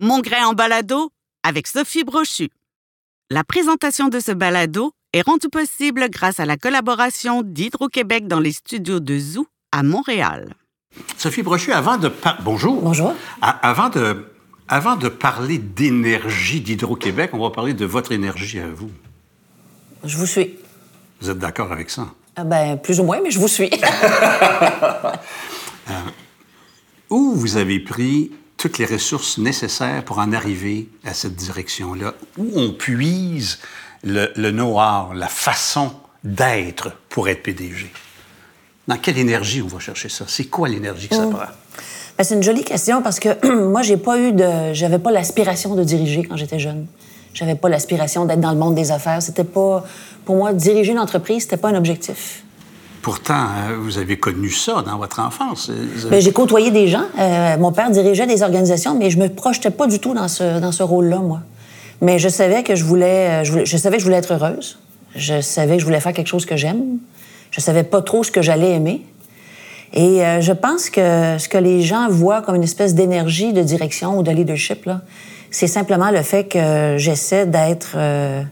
Mon grain en balado avec Sophie Brochu. La présentation de ce balado est rendue possible grâce à la collaboration d'Hydro-Québec dans les studios de Zoo à Montréal. Sophie Brochu, avant de bonjour. Bonjour. avant de avant de parler d'énergie d'Hydro-Québec, on va parler de votre énergie à vous. Je vous suis. Vous êtes d'accord avec ça? Ah ben, plus ou moins, mais je vous suis. Euh, où vous avez pris toutes les ressources nécessaires pour en arriver à cette direction-là? Où on puise le, le know-how, la façon d'être pour être PDG? Dans quelle énergie on va chercher ça? C'est quoi l'énergie que ça Mm. prend? Ben, c'est une jolie question parce que moi, j'ai pas eu de. J'avais pas l'aspiration de diriger quand j'étais jeune. J'avais pas l'aspiration d'être dans le monde des affaires. C'était pas. Pour moi, diriger une entreprise, c'était pas un objectif. Pourtant, euh, vous avez connu ça dans votre enfance. Avez- Ben, j'ai côtoyé des gens. Euh, mon père dirigeait des organisations, mais je me projetais pas du tout dans ce, dans ce rôle-là, moi. Mais je savais que je voulais, euh, je savais que je voulais être heureuse. Je savais que je voulais faire quelque chose que j'aime. Je savais pas trop ce que j'allais aimer. Et euh, je pense que ce que les gens voient comme une espèce d'énergie de direction ou de leadership, c'est simplement le fait que j'essaie d'être euh,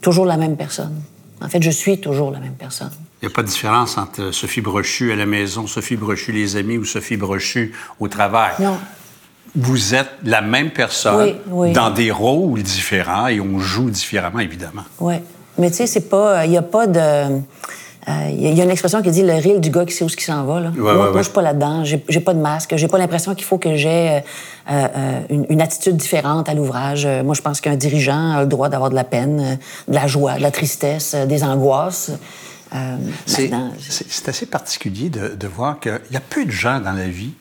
toujours la même personne. En fait, je suis toujours la même personne. Il n'y a pas de différence entre Sophie Brochu à la maison, Sophie Brochu les amis ou Sophie Brochu au travail. Non. Vous êtes la même personne Oui, oui. dans des rôles différents et on joue différemment, évidemment. Oui. Mais tu sais, c'est pas. Il n'y a pas de. euh, Il y, a- y a une expression qui dit le rire du gars qui sait où ce qui s'en va. Là. moi, ouais, moi, ouais. je suis pas là-dedans. J'ai j'ai pas de masque. J'ai pas l'impression qu'il faut que j'ai euh, euh, une, une attitude différente à l'ouvrage. Euh, Moi, je pense qu'un dirigeant a le droit d'avoir de la peine, euh, de la joie, de la tristesse, euh, des angoisses. Euh, C'est assez particulier de, de voir qu'il y a peu de gens dans la vie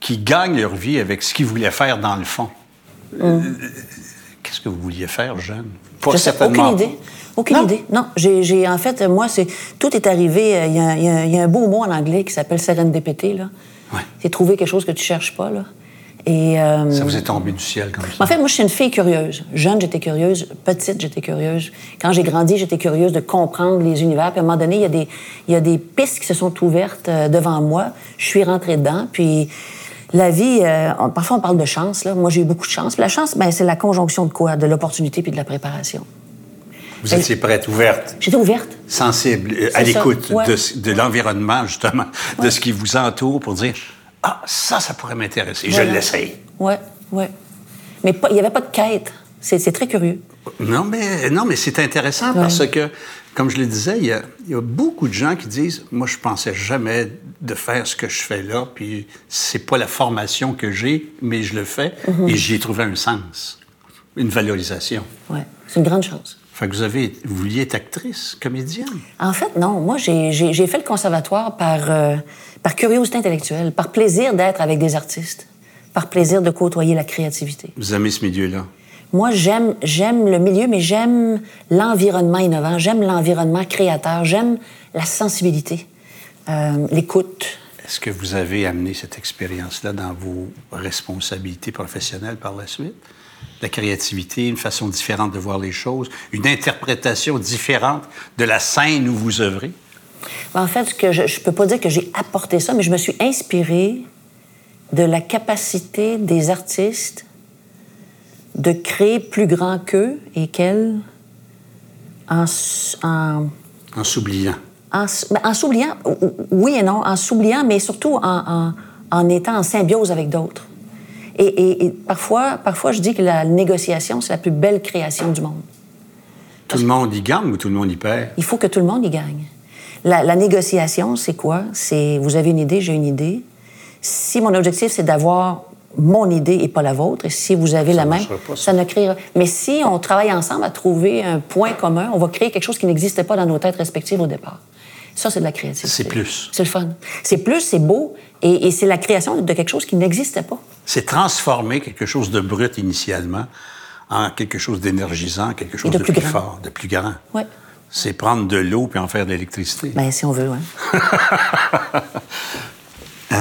qui gagnent leur vie avec ce qu'ils voulaient faire dans le fond. Euh, Qu'est-ce que vous vouliez faire, jeune? Pas Je sais, certainement aucune pas. idée. Aucune Non? idée. Non, j'ai, en fait, moi, c'est tout est arrivé. euh, y a- il y a un beau mot en anglais qui s'appelle serendipity. Là. Ouais. C'est trouver quelque chose que tu cherches pas. Là. Et, euh, Ça vous est tombé du ciel comme ça? en fait, moi, je suis une fille curieuse. Jeune, j'étais curieuse. Petite, j'étais curieuse. Quand j'ai grandi, j'étais curieuse de comprendre les univers. Puis à un moment donné, il y a des, il y a des pistes qui se sont ouvertes euh, devant moi. Je suis rentrée dedans. Puis la vie, euh, on- parfois on parle de chance. Là. Moi, j'ai eu beaucoup de chance. Puis la chance, ben, c'est la conjonction de quoi? De l'opportunité puis de la préparation. Vous étiez prête, ouverte, J'étais ouverte. sensible, à l'écoute ouais. de, ce- de l'environnement, justement, de ce qui vous entoure pour dire Ah, ça, ça pourrait m'intéresser. Je Voilà. l'essaye. Ouais, ouais. Mais il n'y avait pas de quête. C'est très curieux. Non, mais, non, mais c'est intéressant parce que, comme je le disais, il y, a, il y a beaucoup de gens qui disent Moi, je pensais jamais de faire ce que je fais là, puis c'est pas la formation que j'ai, mais je le fais Mhm. et j'y ai trouvé un sens, une valorisation. Ouais. C'est une grande chance. Fait que vous, avez, vous vouliez être actrice, comédienne? En fait, non. Moi, j'ai fait le conservatoire par, euh, par curiosité intellectuelle, par plaisir d'être avec des artistes, par plaisir de côtoyer la créativité. Vous aimez ce milieu-là? Moi, j'aime j'aime le milieu, mais j'aime l'environnement innovant, j'aime l'environnement créateur, j'aime la sensibilité, euh, l'écoute. Est-ce que vous avez amené cette expérience-là dans vos responsabilités professionnelles par la suite? La créativité, une façon différente de voir les choses, une interprétation différente de la scène où vous œuvrez? En fait, ce que je ne peux pas dire que j'ai apporté ça, mais je me suis inspirée de la capacité des artistes de créer plus grand qu'eux et qu'elles en, en, En s'oubliant. en ben, en s'oubliant, oui et non, en s'oubliant, mais surtout en, en- en étant en symbiose avec d'autres. Et, et- et parfois, parfois, je dis que la négociation, c'est la plus belle création du monde. Tout le monde y gagne ou tout le monde y perd? Il faut que tout le monde y gagne. La, la négociation, c'est quoi? C'est vous avez une idée, j'ai une idée. Si mon objectif, c'est d'avoir mon idée et pas la vôtre, et si vous avez la même, pas, ça. ça ne créera. Mais si on travaille ensemble à trouver un point commun, on va créer quelque chose qui n'existait pas dans nos têtes respectives au départ. Ça, c'est de la créativité. C'est plus. C'est le fun. C'est plus, c'est beau, et, et c'est la création de quelque chose qui n'existait pas. C'est transformer quelque chose de brut initialement en quelque chose d'énergisant, quelque chose de de, plus fort, de plus grand. Ouais. C'est prendre de l'eau puis en faire de l'électricité. Ben, si on veut, ouais.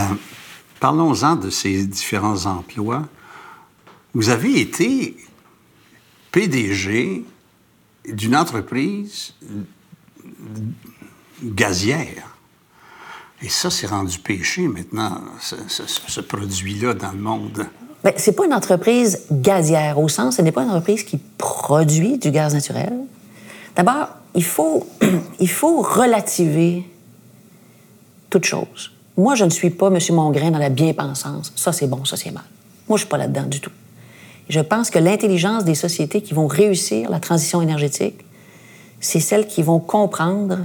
Parlons-en de ces différents emplois. Vous avez été PDG d'une entreprise gazière. Et ça, c'est rendu péché maintenant, ce, produit-là dans le monde Bien, c'est pas une entreprise gazière au sens, ce n'est pas une entreprise qui produit du gaz naturel. D'abord, il faut, il faut relativer toute chose. Moi, je ne suis pas M. Mongrain dans la bien-pensance. Ça, c'est bon, ça, c'est mal. Moi, je suis pas là-dedans du tout. Je pense que l'intelligence des sociétés qui vont réussir la transition énergétique, c'est celles qui vont comprendre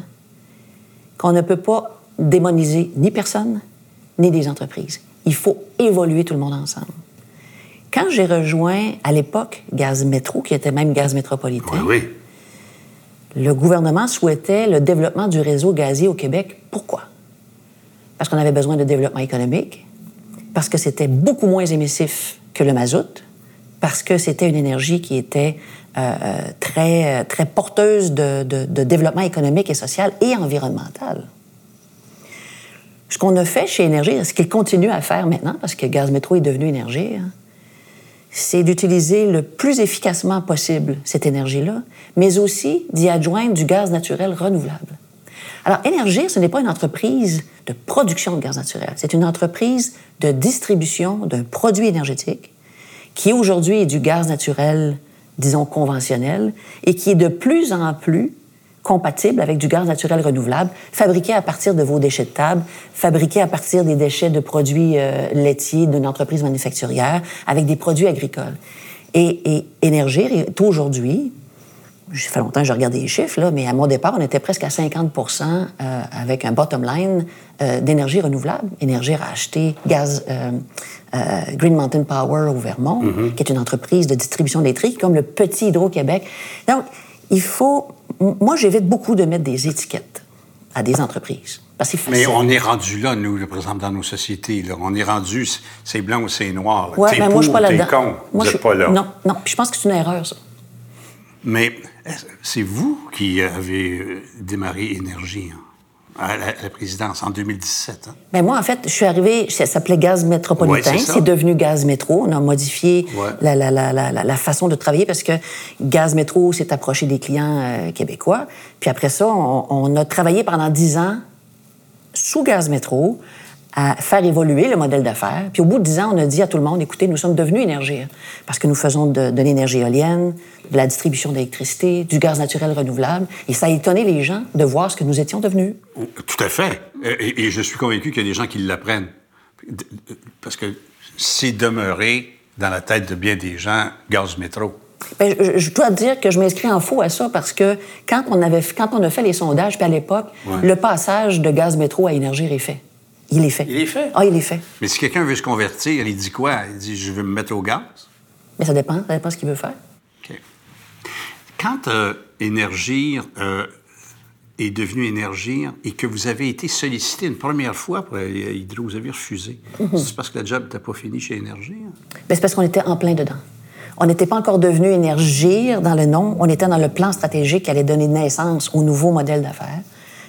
qu'on ne peut pas démoniser ni personne, ni des entreprises. Il faut évoluer tout le monde ensemble. Quand j'ai rejoint, à l'époque, Gaz Métro, qui était même Gaz Métropolitain, Oui, oui. le gouvernement souhaitait le développement du réseau gazier au Québec. Pourquoi? Parce qu'on avait besoin de développement économique, parce que c'était beaucoup moins émissif que le mazout, parce que c'était une énergie qui était euh, euh, très, euh, très porteuse de, de- de développement économique et social et environnemental. Ce qu'on a fait chez Énergie, ce qu'il continue à faire maintenant, parce que Gaz Métro est devenu Énergie, hein, c'est d'utiliser le plus efficacement possible cette énergie-là, mais aussi d'y adjoindre du gaz naturel renouvelable. Alors, Énergir, ce n'est pas une entreprise de production de gaz naturel, c'est une entreprise de distribution d'un produit énergétique qui aujourd'hui est du gaz naturel, disons, conventionnel, et qui est de plus en plus compatible avec du gaz naturel renouvelable, fabriqué à partir de vos déchets de table, fabriqué à partir des déchets de produits euh, laitiers d'une entreprise manufacturière, avec des produits agricoles. Et, et Énergir est aujourd'hui, ça fait longtemps que je regarde les chiffres, là, mais à mon départ, on était presque à 50% euh, avec un bottom line euh, d'énergie renouvelable. Énergir a acheté gaz euh, euh, Green Mountain Power au Vermont, qui est une entreprise de distribution électrique, comme le petit Hydro-Québec. Donc, il faut... Moi, j'évite beaucoup de mettre des étiquettes à des entreprises. Parce que Mais on est rendu là, nous, par exemple, dans nos sociétés. Là. On est rendu, c'est blanc ou c'est noir. Ouais, T'es ben, pour moi, je suis pas con. Moi, Vous je n'êtes suis- pas là. Non, non. Puis je pense que c'est une erreur, ça. Mais c'est vous qui avez démarré Énergie hein, à, la, à la présidence en 2017. hein? Ben moi, en fait, je suis arrivée, ça s'appelait Gaz Métropolitain, Ouais, c'est devenu Gaz Métro. On a modifié Ouais. la, la, la, la, la- la façon de travailler parce que Gaz Métro s'est approché des clients euh, québécois. Puis après ça, on, on a travaillé pendant dix ans sous Gaz Métro à faire évoluer le modèle d'affaires. Puis au bout de dix ans, on a dit à tout le monde, écoutez, nous sommes devenus Énergir parce que nous faisons de, de l'énergie éolienne, de la distribution d'électricité, du gaz naturel renouvelable. Et ça a étonné les gens de voir ce que nous étions devenus. Tout à fait. Et, et je suis convaincu qu'il y a des gens qui l'apprennent. Parce que c'est demeuré dans la tête de bien des gens, gaz métro. Ben, je, je dois dire que je m'inscris en faux à ça parce que quand on, avait, quand on a fait les sondages, puis à l'époque, Ouais. le passage de gaz métro à énergie est fait. Il est fait. Il est fait? Ah, il est fait. Mais si quelqu'un veut se convertir, il dit quoi? Il dit Je veux me mettre au gaz. Mais ça dépend, ça dépend ce qu'il veut faire. OK. Quand euh, Énergir euh, est devenu Énergir et que vous avez été sollicité une première fois pour euh, Hydro, vous avez refusé. Mhm. C'est parce que le job n'était pas fini chez Énergir? Ben, c'est parce qu'on était en plein dedans. On n'était pas encore devenu énergir dans le nom, on était dans le plan stratégique qui allait donner naissance au nouveau modèle d'affaires.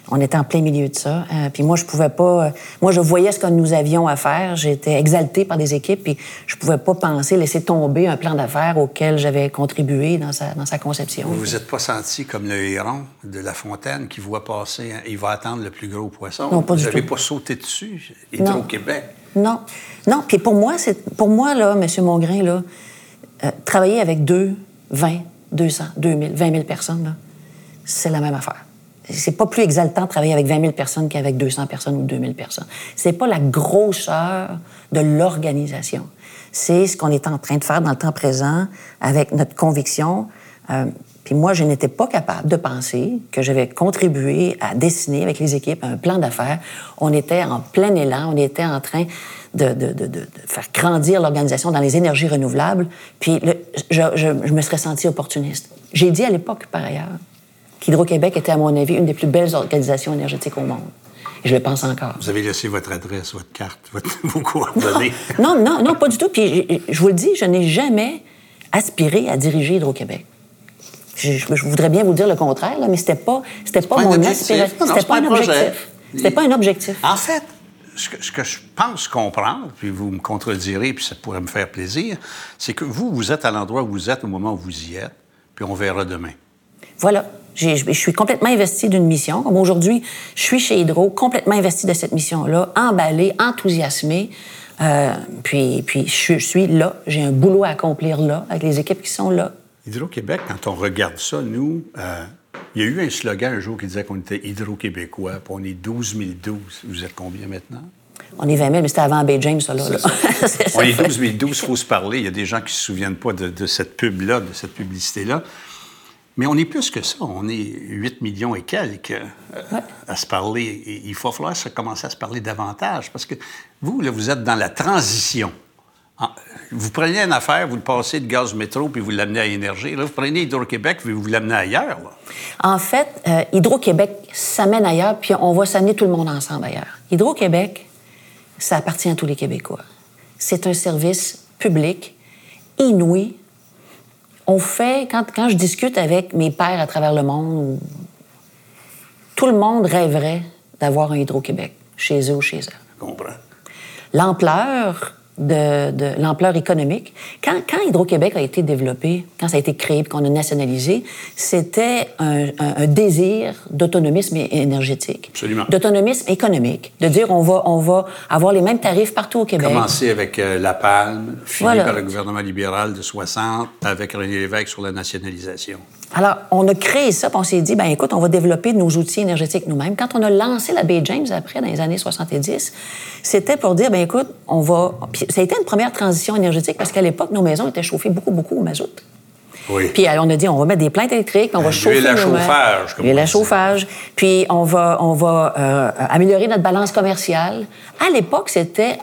On était en plein milieu de ça. Euh, puis moi, je pouvais pas. euh, moi, je voyais ce que nous avions à faire. J'étais exaltée par des équipes, puis je pouvais pas penser laisser tomber un plan d'affaires auquel j'avais contribué dans sa, dans sa conception. Vous vous êtes pas senti comme le héron de La Fontaine qui voit passer, hein, il va attendre le plus gros poisson? Non, pas vous du n'avez tout. pas sauté dessus, Hydro-Québec? Non. Non. Puis pour moi, c'est pour moi, là, M. Mongrain, là, euh, travailler avec deux, 20, 200, 2000, 20 000 personnes, c'est la même affaire. C'est pas plus exaltant de travailler avec 20 000 personnes qu'avec 200 personnes ou 2000 personnes. C'est pas la grosseur de l'organisation. C'est ce qu'on est en train de faire dans le temps présent avec notre conviction. Euh, puis moi, je n'étais pas capable de penser que j'avais contribué à dessiner avec les équipes un plan d'affaires. On était en plein élan, on était en train de, de- de- de- faire grandir l'organisation dans les énergies renouvelables. Puis je, je- je me serais senti opportuniste. J'ai dit à l'époque, par ailleurs, qu'Hydro-Québec était, à mon avis, une des plus belles organisations énergétiques au monde. Et je le pense encore. Vous avez laissé votre adresse, votre carte, votre- vos coordonnées. Non, non, non, pas du tout. Puis je, je vous le dis, je n'ai jamais aspiré à diriger Hydro-Québec. Je, je- je voudrais bien vous dire le contraire, là, mais c'était pas, c'était pas, mon aspiration. C'était pas, un objectif. C'était pas un objectif. En fait, ce que, ce que je pense comprendre, puis vous me contredirez, puis ça pourrait me faire plaisir, c'est que vous, vous êtes à l'endroit où vous êtes au moment où vous y êtes, puis on verra demain. Voilà. Je suis complètement investie d'une mission. Comme Aujourd'hui, je suis chez Hydro, complètement investie de cette mission-là, emballée, enthousiasmée. Euh, puis, puis je suis là, j'ai un boulot à accomplir là, avec les équipes qui sont là. Hydro-Québec, quand on regarde ça, nous, euh, il y a eu un slogan un jour qui disait qu'on était Hydro-Québécois, puis on est 12 012. Vous êtes combien maintenant? On est 20 000, mais c'était avant Bay James, ça, là. là. on est 12 012, il faut se parler. Il y a des gens qui ne se souviennent pas de, de cette pub-là, de cette publicité-là. Mais on est plus que ça. On est 8 millions et quelques euh, à se parler. Et il va falloir se commencer à se parler davantage parce que vous, là, vous êtes dans la transition. Vous prenez une affaire, vous le passez de gaz métro, puis vous l'amenez à énergie. Là, vous prenez Hydro-Québec, puis vous l'amenez ailleurs. En fait, euh, Hydro-Québec s'amène ailleurs, puis on va s'amener tout le monde ensemble ailleurs. Hydro-Québec, ça appartient à tous les Québécois. C'est un service public inouï on fait, quand, quand, je discute avec mes pères à travers le monde, tout le monde rêverait d'avoir un Hydro-Québec chez eux ou chez eux. Je comprends. L'ampleur de, l'ampleur économique. Quand, quand Hydro-Québec a été développé, quand ça a été créé qu'on a nationalisé, c'était un, désir d'autonomisme énergétique. Absolument. D'autonomisme économique. De dire on va, on va avoir les mêmes tarifs partout au Québec. Commencer avec euh, La Palme, fini par le gouvernement libéral de 60, avec René Lévesque sur la nationalisation. Alors, on a créé ça, puis on s'est dit, ben écoute, on va développer nos outils énergétiques nous-mêmes. Quand on a lancé la Bay James après, dans les années 70, c'était pour dire, ben écoute, on va. Puis ça a été une première transition énergétique parce qu'à l'époque, nos maisons étaient chauffées beaucoup, beaucoup au mazout. Oui. Puis on a dit, on va mettre des plaintes électriques, on va chauffer. la chauffage, comme Et la chauffage. Puis on va, on va euh, améliorer notre balance commerciale. À l'époque, c'était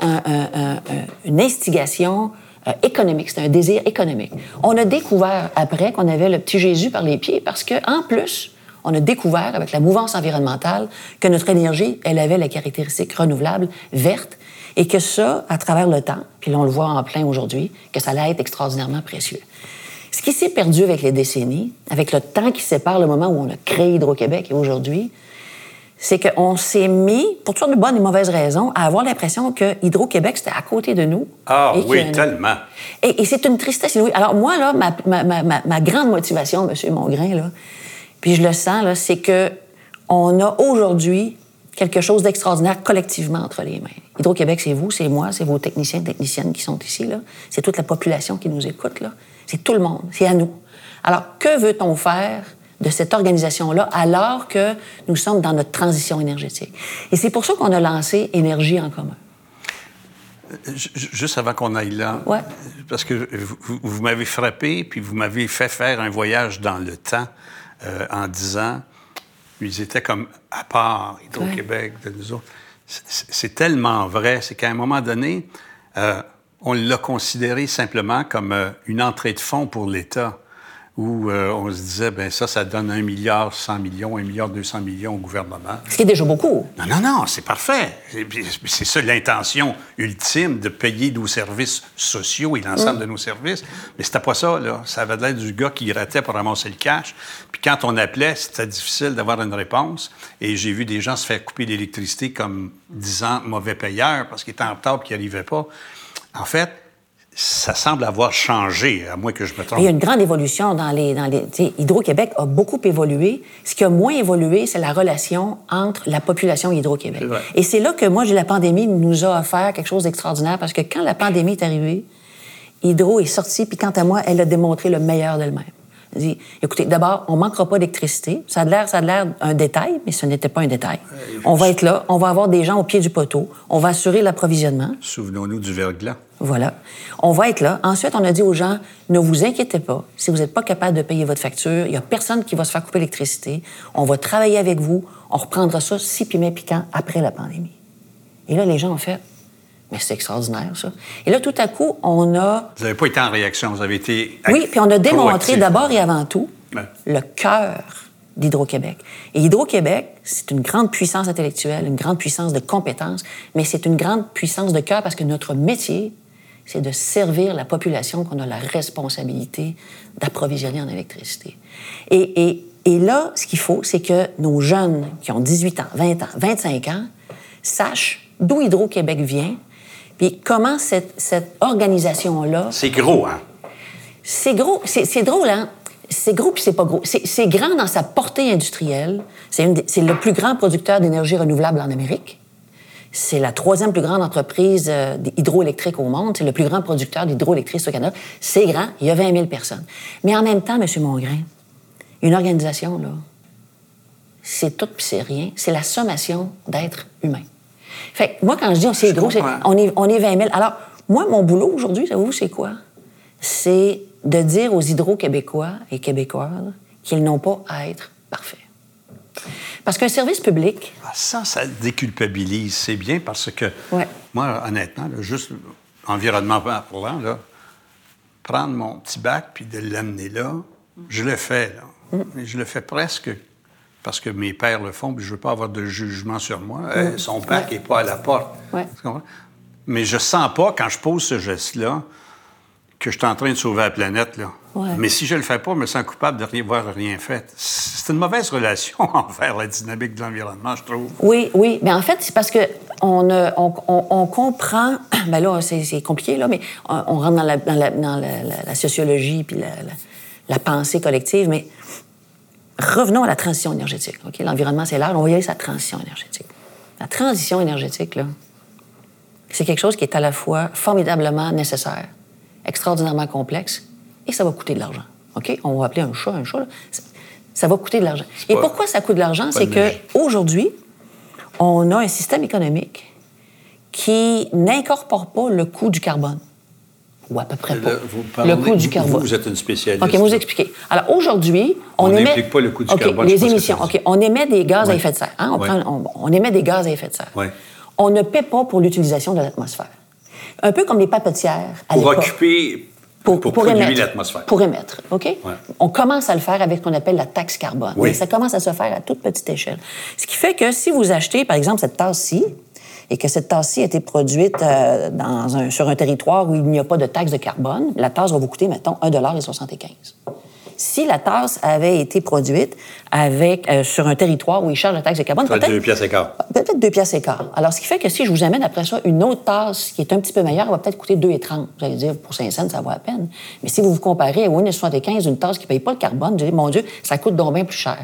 une instigation euh, économique, c'était un désir économique. On a découvert après qu'on avait le petit Jésus par les pieds parce que en plus, on a découvert avec la mouvance environnementale que notre énergie, elle avait la caractéristique renouvelable, verte, et que ça, à travers le temps, puis on le voit en plein aujourd'hui, que ça allait être extraordinairement précieux. Ce qui s'est perdu avec les décennies, avec le temps qui sépare le moment où on a créé Hydro-Québec et aujourd'hui, c'est qu'on s'est mis, pour toutes sortes de bonnes et mauvaises raisons, à avoir l'impression que Hydro-Québec, c'était à côté de nous. Ah oui, tellement. Et, c'est une tristesse inouïe. Alors moi, là, ma, ma, ma, ma, grande motivation, M. Mongrain, là, puis je le sens, là, c'est que on a aujourd'hui quelque chose d'extraordinaire collectivement entre les mains. Hydro-Québec, c'est vous, c'est moi, c'est vos techniciens et techniciennes qui sont ici, là. C'est toute la population qui nous écoute, là. C'est tout le monde, c'est à nous. Alors, que veut-on faire de cette organisation-là alors que nous sommes dans notre transition énergétique. Et c'est pour ça qu'on a lancé Énergie en commun. Euh, juste avant qu'on aille là, ouais. parce que vous, m'avez frappé, puis vous m'avez fait faire un voyage dans le temps euh, en disant, ils étaient comme à part, Hydro-Québec, de nous autres. C'est tellement vrai, c'est qu'à un moment donné, euh, on l'a considéré simplement comme une entrée de fonds pour l'État où euh, on se disait, ben ça, ça donne un milliard 100 millions, un milliard 200 millions au gouvernement. Ce qui est déjà beaucoup. Non, non, non, c'est parfait. C'est ça l'intention ultime de payer nos services sociaux et l'ensemble de nos services. Mais c'était pas ça, là. Ça avait l'air du gars qui ratait pour ramasser le cash. Puis quand on appelait, c'était difficile d'avoir une réponse. Et j'ai vu des gens se faire couper l'électricité comme disant mauvais payeur parce qu'ils étaient en retard et qu'ils n'y arrivaient pas. En fait, ça semble avoir changé, à moins que je me trompe. Il y a une grande évolution dans les... Dans les Hydro-Québec a beaucoup évolué. Ce qui a moins évolué, c'est la relation entre la population et Hydro-Québec. Et c'est là que moi, la pandémie nous a offert quelque chose d'extraordinaire, parce que quand la pandémie est arrivée, Hydro est sortie, puis quant à moi, elle a démontré le meilleur d'elle-même dit, écoutez, d'abord, on manquera pas d'électricité. Ça a l'air, ça a l'air un détail, mais ce n'était pas un détail. on va être là, on va avoir des gens au pied du poteau, on va assurer l'approvisionnement. Souvenons-nous du verglas. Voilà. On va être là. Ensuite, on a dit aux gens, ne vous inquiétez pas. Si vous n'êtes pas capable de payer votre facture, il n'y a personne qui va se faire couper l'électricité. On va travailler avec vous. On reprendra ça si piment piquant après la pandémie. Et là, les gens ont fait, mais c'est extraordinaire, ça. Et là, tout à coup, on a... Vous n'avez pas été en réaction, vous avez été... Oui, puis on a démontré d'abord et avant tout le cœur d'Hydro-Québec. Et Hydro-Québec, c'est une grande puissance intellectuelle, une grande puissance de compétences, mais c'est une grande puissance de cœur parce que notre métier, c'est de servir la population qu'on a la responsabilité d'approvisionner en électricité. Et, et, et là, ce qu'il faut, c'est que nos jeunes qui ont 18 ans, 20 ans, 25 ans, sachent d'où Hydro-Québec vient, puis comment cette, cette organisation-là... C'est gros, hein? C'est gros. C'est drôle, hein? C'est gros puis c'est pas gros. C'est grand dans sa portée industrielle. C'est le plus grand producteur d'énergie renouvelable en Amérique. C'est la troisième plus grande entreprise euh, hydroélectrique au monde. C'est le plus grand producteur d'hydroélectricité au Canada. C'est grand. Il y a 20 000 personnes. Mais en même temps, M. Mongrain, une organisation, là, c'est tout puis c'est rien. C'est la sommation d'êtres humains. Fait que moi, quand je dis c'est hydro, c'est, on, est, on est 20 000. Alors, moi, mon boulot aujourd'hui, savez-vous, c'est quoi? C'est de dire aux hydro-québécois et québécoises qu'ils n'ont pas à être parfaits. Parce qu'un service public. Ah, ça, ça déculpabilise. C'est bien parce que, moi, honnêtement, juste environnement parlant, là, prendre mon petit bac puis de l'amener là, je le fais. Là. Mm. Je le fais presque parce que mes pères le font, puis je veux pas avoir de jugement sur moi. Mm. son bac n'est pas à la porte. Mais je sens pas, quand je pose ce geste-là, que je suis en train de sauver la planète. Là. Mais si je le fais pas, je me sens coupable de rien, voir rien fait. C'est une mauvaise relation envers la dynamique de l'environnement, je trouve. Oui, oui. Mais en fait, c'est parce que on, euh, on, on, comprend. Ben là, c'est compliqué, là, mais on, rentre dans la, dans la, dans la, sociologie puis la, pensée collective. Mais revenons à la transition énergétique. L'environnement, c'est large. On va y aller sa transition énergétique. La transition énergétique, là, c'est quelque chose qui est à la fois formidablement nécessaire, extraordinairement complexe, et ça va coûter de l'argent. OK? On va appeler un chat un chat. Ça va coûter de l'argent. Et pourquoi ça coûte de l'argent? C'est qu'aujourd'hui, on a un système économique qui n'incorpore pas le coût du carbone. Ou à peu près pas. Le, coût du carbone. Vous, êtes une spécialiste. OK, vous expliquer. Alors, aujourd'hui, on, on émet... pas le coût du carbone. Les émissions. OK, on émet des gaz à effet de serre. Hein? On, prend, on, émet des gaz à effet de serre. On ne paie pas pour l'utilisation de l'atmosphère. Un peu comme les papetières à Pour occuper pour, pour, pour émettre, l'atmosphère. Pour émettre, OK? On commence à le faire avec ce qu'on appelle la taxe carbone. Oui. ça commence à se faire à toute petite échelle. Ce qui fait que si vous achetez, par exemple, cette tasse-ci, et que cette tasse-ci a été produite euh, dans un, sur un territoire où il n'y a pas de taxe de carbone, la tasse va vous coûter, mettons, 1,75 si la tasse avait été produite avec, euh, sur un territoire où ils chargent la taxe de carbone, peut-être deux pièces et quart. Peut-être deux pièces et quart. Alors, ce qui fait que si je vous amène après ça une autre tasse qui est un petit peu meilleure, elle va peut-être coûter 2,30. Vous allez dire, pour 5 cents, ça vaut la peine. Mais si vous vous comparez à 1,75 une tasse qui ne paye pas le carbone, vous allez mon Dieu, ça coûte donc bien plus cher.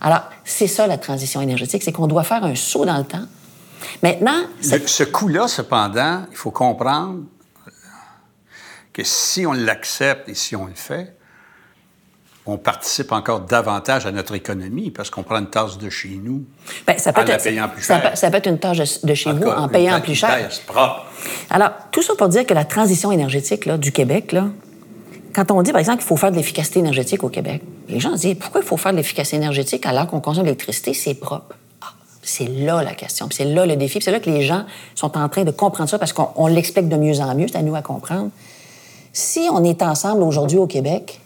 Alors, c'est ça la transition énergétique, c'est qu'on doit faire un saut dans le temps. Maintenant... Ce coût-là, cependant, il faut comprendre que si on l'accepte et si on le fait, on participe encore davantage à notre économie parce qu'on prend une tasse de chez nous Bien, ça peut en être, la payant plus cher. Ça peut, être une tasse de chez vous en payant plus cher. propre. Alors, tout ça pour dire que la transition énergétique là, du Québec, là, quand on dit, par exemple, qu'il faut faire de l'efficacité énergétique au Québec, les gens se disent, pourquoi il faut faire de l'efficacité énergétique alors qu'on consomme de l'électricité, c'est propre? C'est là la question, c'est là le défi, c'est là que les gens sont en train de comprendre ça parce qu'on l'explique de mieux en mieux, c'est à nous à comprendre. Si on est ensemble aujourd'hui au Québec,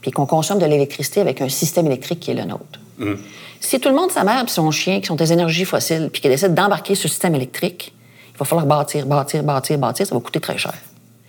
puis qu'on consomme de l'électricité avec un système électrique qui est le nôtre. Mm. Si tout le monde, sa mère son chien, qui sont des énergies fossiles, puis qui décide d'embarquer sur le système électrique, il va falloir bâtir, bâtir, bâtir, bâtir, ça va coûter très cher.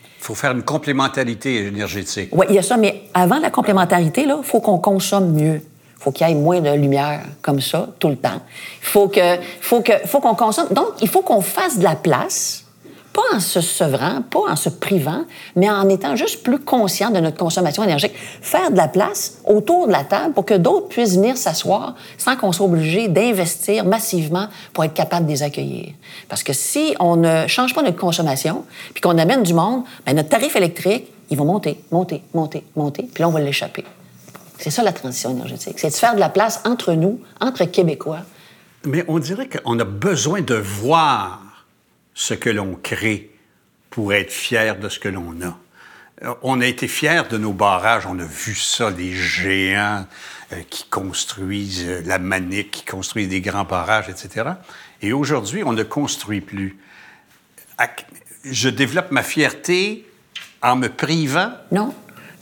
Il faut faire une complémentarité énergétique. Oui, il y a ça, mais avant la complémentarité, il faut qu'on consomme mieux. Faut qu'il y ait moins de lumière comme ça tout le temps. Il faut que, faut que, faut qu'on consomme. Donc, il faut qu'on fasse de la place pas en se sevrant, pas en se privant, mais en étant juste plus conscient de notre consommation énergétique. Faire de la place autour de la table pour que d'autres puissent venir s'asseoir sans qu'on soit obligé d'investir massivement pour être capable de les accueillir. Parce que si on ne change pas notre consommation, puis qu'on amène du monde, bien, notre tarif électrique, il va monter, monter, monter, monter, puis là, on va l'échapper. C'est ça la transition énergétique. C'est de faire de la place entre nous, entre Québécois. Mais on dirait qu'on a besoin de voir ce que l'on crée pour être fier de ce que l'on a. Euh, on a été fiers de nos barrages, on a vu ça, les géants euh, qui construisent euh, la manique, qui construisent des grands barrages, etc. Et aujourd'hui, on ne construit plus. Je développe ma fierté en me privant? Non.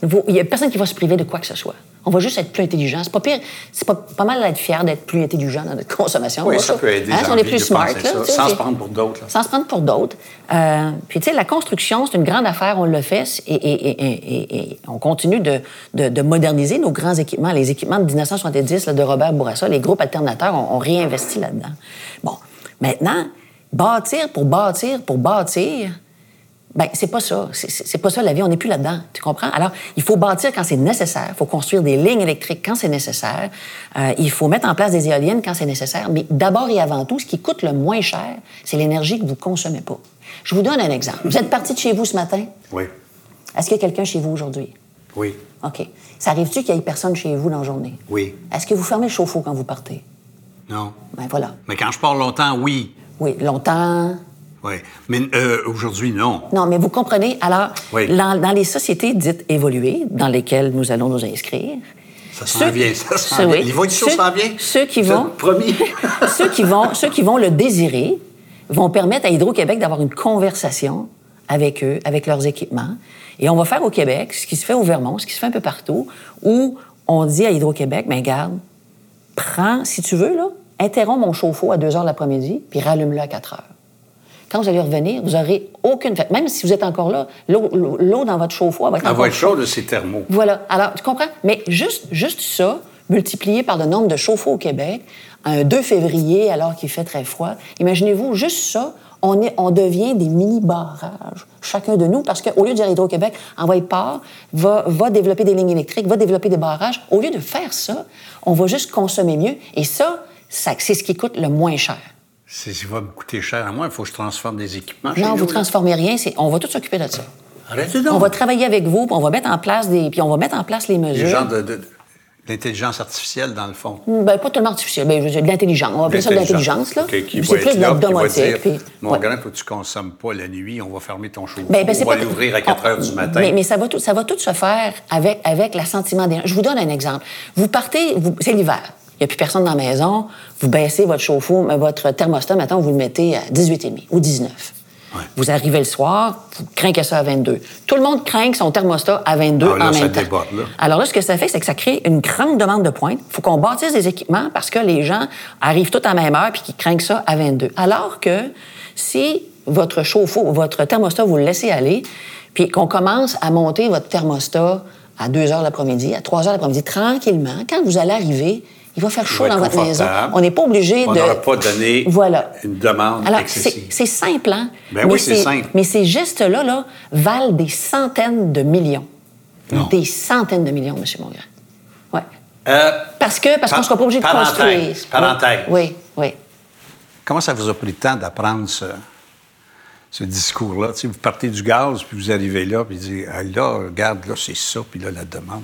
Il n'y a personne qui va se priver de quoi que ce soit. On va juste être plus intelligent. C'est pas pire. C'est pas, pas mal d'être fier d'être plus intelligent dans notre consommation. Oui, ça, peut aider. Hein, on est plus smart. Là, sans se prendre pour d'autres. Sans se prendre pour d'autres. Euh, puis, tu sais, la construction, c'est une grande affaire. On le fait et, et, et, on continue de, de, de, moderniser nos grands équipements. Les équipements de 1970 là, de Robert Bourassa, les groupes alternateurs ont, ont réinvesti là-dedans. Bon, maintenant, bâtir pour bâtir pour bâtir, Ben, c'est pas ça. C'est- pas ça la vie. On n'est plus là-dedans. Tu comprends? Alors, il faut bâtir quand c'est nécessaire. Il faut construire des lignes électriques quand c'est nécessaire. Euh, il faut mettre en place des éoliennes quand c'est nécessaire. Mais d'abord et avant tout, ce qui coûte le moins cher, c'est l'énergie que vous consommez pas. Je vous donne un exemple. Vous êtes parti de chez vous ce matin? Oui. Est-ce qu'il y a quelqu'un chez vous aujourd'hui? Oui. OK. Ça arrive-tu qu'il y ait personne chez vous dans la journée? Oui. Est-ce que vous fermez le chauffe-eau quand vous partez? Non. Ben voilà. Mais quand je pars longtemps, oui. Oui, longtemps. Oui. Mais euh, aujourd'hui, non. Non, mais vous comprenez. Alors, Oui. dans, dans les sociétés dites évoluées, dans lesquelles nous allons nous inscrire, Ça s'en vient, ça s'en vient. L'évolution Ceux- s'en vient. ceux qui vont- Promis. ceux, qui vont, ceux qui vont le désirer vont permettre à Hydro-Québec d'avoir une conversation avec eux, avec leurs équipements. Et on va faire au Québec ce qui se fait au Vermont, ce qui se fait un peu partout, où on dit à Hydro-Québec, ben garde, prends, si tu veux, là, interromps mon chauffe-eau à 2 heures l'après-midi, puis rallume-le à 4 heures. Quand vous allez revenir, vous aurez aucune... Même si vous êtes encore là, l'eau dans votre chauffe-eau va être Elle va être chaude, c'est thermo. voilà. Alors, tu comprends? Mais juste, juste ça, multiplié par le nombre de chauffe-eau au Québec, un 2 février, alors qu'il fait très froid, imaginez-vous, juste ça, on, est, on devient des mini-barrages, chacun de nous, parce qu'au lieu de dire Hydro-Québec, envoie part, va, va développer des lignes électriques, va développer des barrages, au lieu de faire ça, on va juste consommer mieux. Et ça, ça c'est ce qui coûte le moins cher. C'est- Ça va me coûter cher à moi. Il faut que je transforme des équipements Non, vous là. transformez rien, c'est- on va tout s'occuper de ça. Arrêtez donc. On va travailler avec vous, puis on va mettre en place des, puis on va mettre en place les mesures. Des gens de, l'intelligence artificielle, dans le fond. Ben, pas tellement artificiel, ben, je veux dire, de l'intelligence. On va appeler ça de l'intelligence, là. OK, qui c'est plus de la domotique. puis- Mon ouais. grand, toi, tu consommes pas la nuit, on va fermer ton chauffe-eau. Ben, ben, c'est on va pas- l'ouvrir à 4 on- heures du matin. Mais, mais ça, va tout, ça va tout se faire avec, avec l'assentiment des gens. Je vous donne un exemple. Vous partez, vous- c'est l'hiver. Il n'y a plus personne dans la maison. Vous baissez votre chauffe-eau, mais votre thermostat, maintenant, vous le mettez à 18,5 ou 19. Ouais. Vous arrivez le soir, vous craquez ça à 22. Tout le monde craint son thermostat à 22 Ah, là, en ça même temps. déborde, là. Alors là, ce que ça fait, c'est que ça crée une grande demande de pointe. Il faut qu'on bâtisse des équipements parce que les gens arrivent tous à la même heure puis qu'ils craignent ça à 22. Alors que si votre chauffe-eau, votre thermostat, vous le laissez aller, puis qu'on commence à monter votre thermostat à 2 heures l'après-midi, à 3 heures l'après-midi, tranquillement, quand vous allez arriver, il va faire chaud dans votre maison. On n'est pas obligé On de... n'aura pas donné voilà. une demande Alors, c'est simple, hein? Ben oui, c'est simple. Mais ces gestes-là là, valent des centaines de millions. Non. Des centaines de millions, M. Mongrain. Ouais. Euh, Parce que parce qu'on ne sera pas obligé de construire. parenthèse. Oui, oui. Comment ça vous a pris le temps d'apprendre ce, ce discours-là? Vous partez du gaz, puis vous arrivez là, puis vous dites, ah, là, regarde, là, c'est ça, puis là, la demande.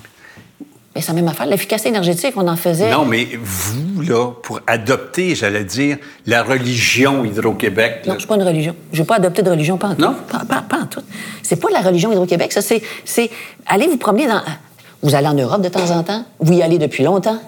Mais c'est la même affaire. L'efficacité énergétique, on en faisait. Non, mais vous, là, pour adopter, j'allais dire, la religion Hydro-Québec, Non, suis pas une religion. Je n'ai pas adopté de religion, pas en tout. Non? Pas, pas, pas en tout. C'est pas la religion Hydro-Québec. Ça, c'est, c'est. Allez vous promener dans. Vous allez en Europe de temps en temps? Vous y allez depuis longtemps?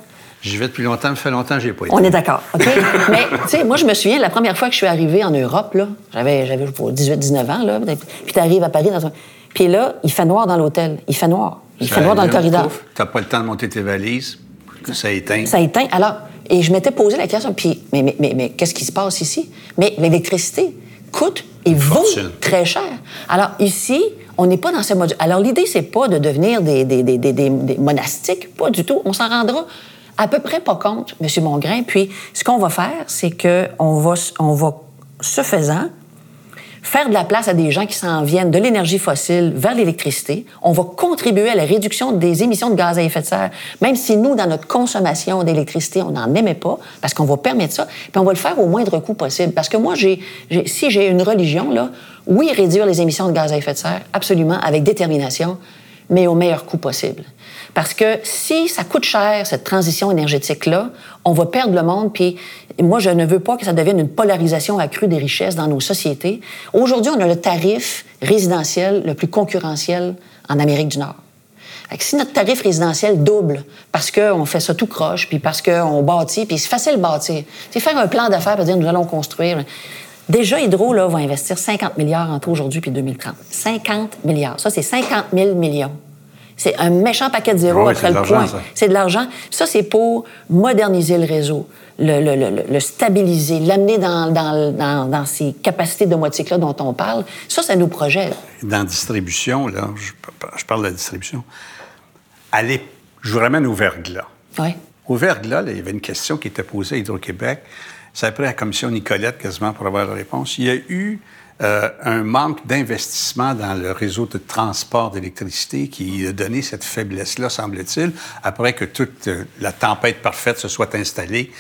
j'y vais depuis longtemps, ça fait longtemps que j'ai pas été. On est d'accord, OK? Mais, tu sais, moi, je me souviens, la première fois que je suis arrivée en Europe, là, j'avais, j'avais 18-19 ans, là, puis tu arrives à Paris dans un... Puis là, il fait noir dans l'hôtel. Il fait noir. Il fait noir dans le corridor. Tu n'as pas le temps de monter tes valises, ça éteint. Ça éteint. Alors, et je m'étais posé la question, puis, mais, mais, mais, mais qu'est-ce qui se passe ici? Mais l'électricité coûte et vaut fortune. très cher. Alors, ici, on n'est pas dans ce mode. Alors, l'idée, c'est pas de devenir des, des, des, des, monastiques, pas du tout. On s'en rendra à peu près pas compte, M. Mongrain. Puis, ce qu'on va faire, c'est qu'on va, on va, ce faisant, faire de la place à des gens qui s'en viennent de l'énergie fossile vers l'électricité. On va contribuer à la réduction des émissions de gaz à effet de serre, même si nous, dans notre consommation d'électricité, on n'en aimait pas, parce qu'on va permettre ça, puis on va le faire au moindre coût possible. Parce que moi, si j'ai une religion, là, oui, réduire les émissions de gaz à effet de serre, absolument, avec détermination, mais au meilleur coût possible. Parce que si ça coûte cher, cette transition énergétique-là, on va perdre le monde. Puis moi, je ne veux pas que ça devienne une polarisation accrue des richesses dans nos sociétés. Aujourd'hui, on a le tarif résidentiel le plus concurrentiel en Amérique du Nord. Si notre tarif résidentiel double parce qu'on fait ça tout croche, puis parce qu'on bâtit, puis c'est facile de bâtir. C'est faire un plan d'affaires pour dire nous allons construire. Déjà, Hydro là, va investir 50 milliards entre aujourd'hui puis 2030. 50 milliards. Ça, c'est 50 000 millions. C'est un méchant paquet de zéro Oui, après de le point. ça. C'est de l'argent. Ça, c'est pour moderniser le réseau, le, le- le- le stabiliser, l'amener dans, dans- dans- dans ces capacités domotiques-là dont on parle. Ça, ça nous projette. Dans la distribution, là, je, je parle de la distribution. Allez, je vous ramène au verglas. Oui. Au verglas, là, il y avait une question qui était posée à Hydro-Québec. Ça a pris la commission Nicolette quasiment pour avoir la réponse. Il y a eu euh, un manque d'investissement dans le réseau de transport d'électricité qui a donné cette faiblesse-là, semble-t-il, après que toute euh, la tempête parfaite se soit installée.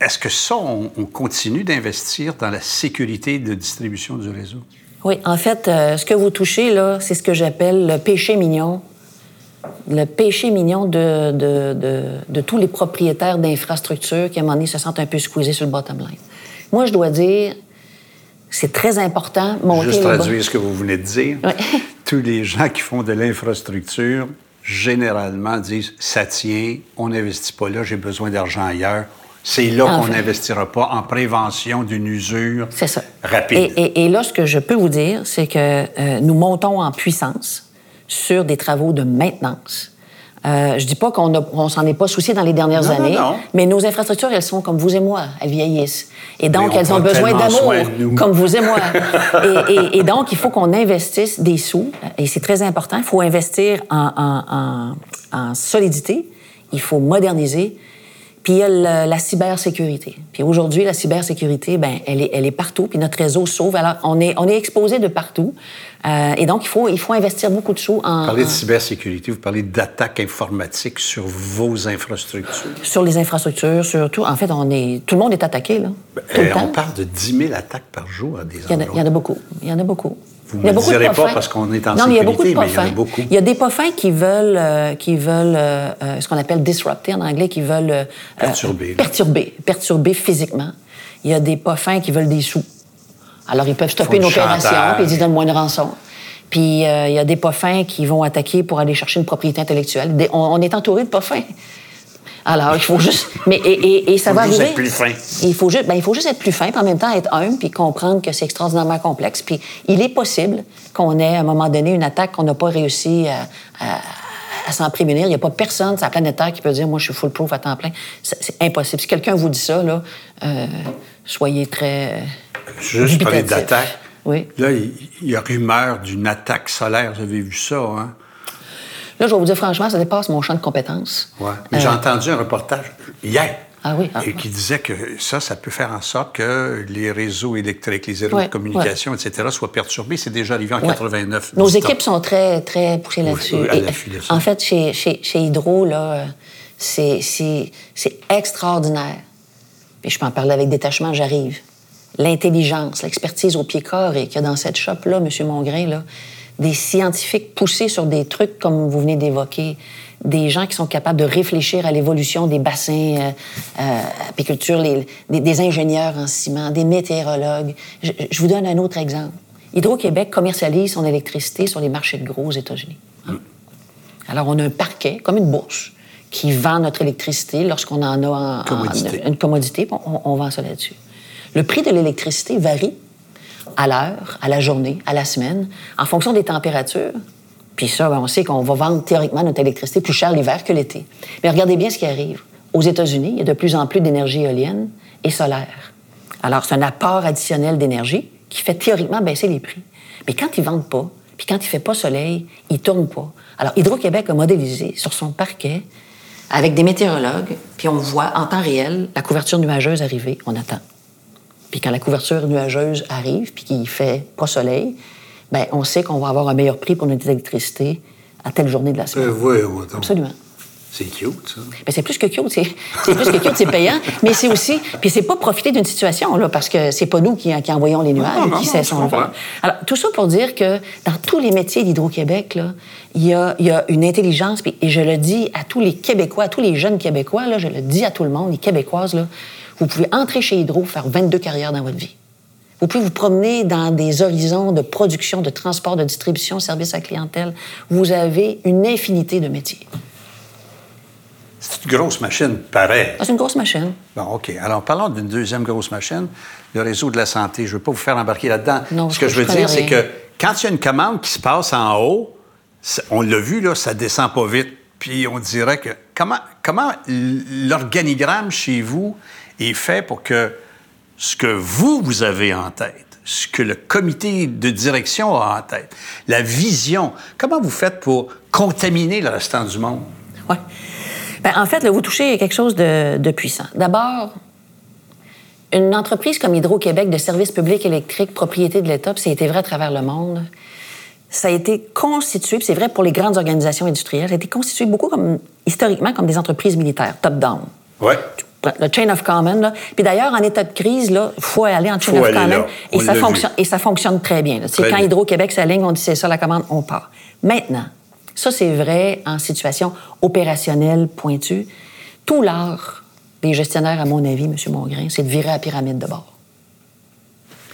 Est-ce que ça, on, continue d'investir dans la sécurité de distribution du réseau? Oui, en fait, euh, ce que vous touchez, là, c'est ce que j'appelle le péché mignon. Le péché mignon de, de, tous les propriétaires d'infrastructures qui, à un moment donné, se sentent un peu squeezés sur le bottom line. Moi, je dois dire, c'est très important. Monter Juste traduire ce que vous venez de dire. Tous les gens qui font de l'infrastructure, généralement, disent ça tient, on n'investit pas là, j'ai besoin d'argent ailleurs, c'est là qu'on n'investira pas en prévention d'une usure rapide. Et, là, ce que je peux vous dire, c'est que euh, nous montons en puissance sur des travaux de maintenance. Euh, je dis pas qu'on ne s'en est pas soucié dans les dernières années, mais nos infrastructures, elles sont comme vous et moi, elles vieillissent. Et donc, elles ont besoin d'amour, comme vous et moi. et, donc, il faut qu'on investisse des sous, et c'est très important. Il faut investir en, en solidité, il faut moderniser, puis il y a la cybersécurité. Puis aujourd'hui, la cybersécurité, ben, elle est, elle est partout. Puis notre réseau sauve. Alors, on est, on est exposé de partout. Euh, et donc, il faut, il faut investir beaucoup de sous en... Vous parlez de cybersécurité, vous parlez d'attaques informatiques sur vos infrastructures. Sur les infrastructures, sur tout. En fait, on est, tout le monde est attaqué, là. Ben, on parle de 10 000 attaques par jour à des endroits. Il y en a, beaucoup. Il y en a beaucoup. Vous ne me direz pas parce qu'on est en non, sécurité, mais il y a beaucoup de mais il y en a beaucoup. Il y a des poffins qui veulent, euh, qui veulent euh, euh, ce qu'on appelle disrupter en anglais, qui veulent... perturber. Perturber, perturber physiquement. Il y a des poffins qui veulent des sous. Alors, ils peuvent stopper une opération, puis ils disent « donne-moi une rançon ». Puis il y a des poffins qui vont attaquer pour aller chercher une propriété intellectuelle. on, est entouré de poffins. Alors, il faut juste. Mais, et, et, ça va arriver. Être plus fin. Il faut, juste, ben, il faut juste être plus fin, puis en même temps être humble, puis comprendre que c'est extraordinairement complexe. Puis il est possible qu'on ait, à un moment donné, une attaque qu'on n'a pas réussi à, s'en prémunir. Il n'y a pas personne sur la planète Terre qui peut dire Moi, je suis full-proof à temps plein. C'est impossible. Si quelqu'un vous dit ça, là, euh, soyez très. Juste parler d'attaque. Oui. Là, il y a rumeur d'une attaque solaire. Vous avez vu ça, hein? Là, je vais vous dire franchement, ça dépasse mon champ de compétences. Oui. Mais j'ai euh, entendu un reportage hier. Ah oui. Ah. et qui disait que ça, ça peut faire en sorte que les réseaux électriques, les réseaux de communication, etc., soient perturbés. C'est déjà arrivé en 89. Nos équipes sont très, très poussées là-dessus. en fait, chez, chez, chez Hydro, là, c'est, c'est extraordinaire. Puis je peux en parler avec détachement, j'arrive. L'intelligence, l'expertise au pied carré qu'il y a dans cette shop-là, M. Mongrain, là, des scientifiques poussés sur des trucs comme vous venez d'évoquer, des gens qui sont capables de réfléchir à l'évolution des bassins euh, euh apiculture, les, des, ingénieurs en ciment, des météorologues. Je, vous donne un autre exemple. Hydro-Québec commercialise son électricité sur les marchés de gros aux États-Unis. Alors, on a un parquet, comme une bourse, qui vend notre électricité lorsqu'on en a une commodité, on, on vend ça là-dessus. Le prix de l'électricité varie à l'heure, à la journée, à la semaine, en fonction des températures. Puis ça, ben, on sait qu'on va vendre théoriquement notre électricité plus cher l'hiver que l'été. Mais regardez bien ce qui arrive. Aux États-Unis, il y a de plus en plus d'énergie éolienne et solaire. Alors, c'est un apport additionnel d'énergie qui fait théoriquement baisser les prix. Mais quand ils vendent pas, puis quand il fait pas soleil, ils ne tournent pas. Alors, Hydro-Québec a modélisé sur son parquet avec des météorologues, puis on voit en temps réel la couverture nuageuse arriver. On attend. Puis quand la couverture nuageuse arrive, puis qu'il fait pas soleil, ben on sait qu'on va avoir un meilleur prix pour notre électricité à telle journée de la semaine. Euh, oui, oui, Absolument. C'est cute, ça. Ben, c'est plus que cute. C'est, plus que cute, c'est payant. Mais c'est aussi. Puis c'est pas profiter d'une situation, là, parce que c'est pas nous qui, qui envoyons les nuages, qui cessons le vent. Alors, tout ça pour dire que dans tous les métiers d'Hydro-Québec, il y a, y a, une intelligence, et je le dis à tous les Québécois, à tous les jeunes Québécois, là, je le dis à tout le monde, les Québécoises, là, vous pouvez entrer chez Hydro, faire 22 carrières dans votre vie. Vous pouvez vous promener dans des horizons de production, de transport, de distribution, service à clientèle. Vous avez une infinité de métiers. C'est une grosse machine, pareil. C'est une grosse machine. Bon, OK. Alors, parlons d'une deuxième grosse machine, le réseau de la santé. Je ne veux pas vous faire embarquer là-dedans. Non, Ce que je veux dire, c'est que quand il y a une commande qui se passe en haut, on l'a vu, là, ça descend pas vite. Puis on dirait que comment, comment l'organigramme chez vous est fait pour que ce que vous, vous avez en tête, ce que le comité de direction a en tête, la vision, comment vous faites pour contaminer le restant du monde? Oui. Ben, en fait, là, vous touchez quelque chose de, puissant. D'abord, une entreprise comme Hydro-Québec de services publics électriques, propriété de l'État, puis ça a été vrai à travers le monde, ça a été constitué, puis c'est vrai pour les grandes organisations industrielles, ça a été constitué beaucoup comme, historiquement comme des entreprises militaires, top-down. Ouais. Le chain of command. Là. Puis d'ailleurs, en état de crise, il faut aller en chain Faut of command. Et ça, fonctionne, vu. et ça fonctionne très bien. C'est quand. Hydro-Québec s'aligne, on dit c'est ça la commande, on part. Maintenant, ça c'est vrai en situation opérationnelle pointue. Tout l'art des gestionnaires, à mon avis, M. Mongrain, c'est de virer la pyramide de bord.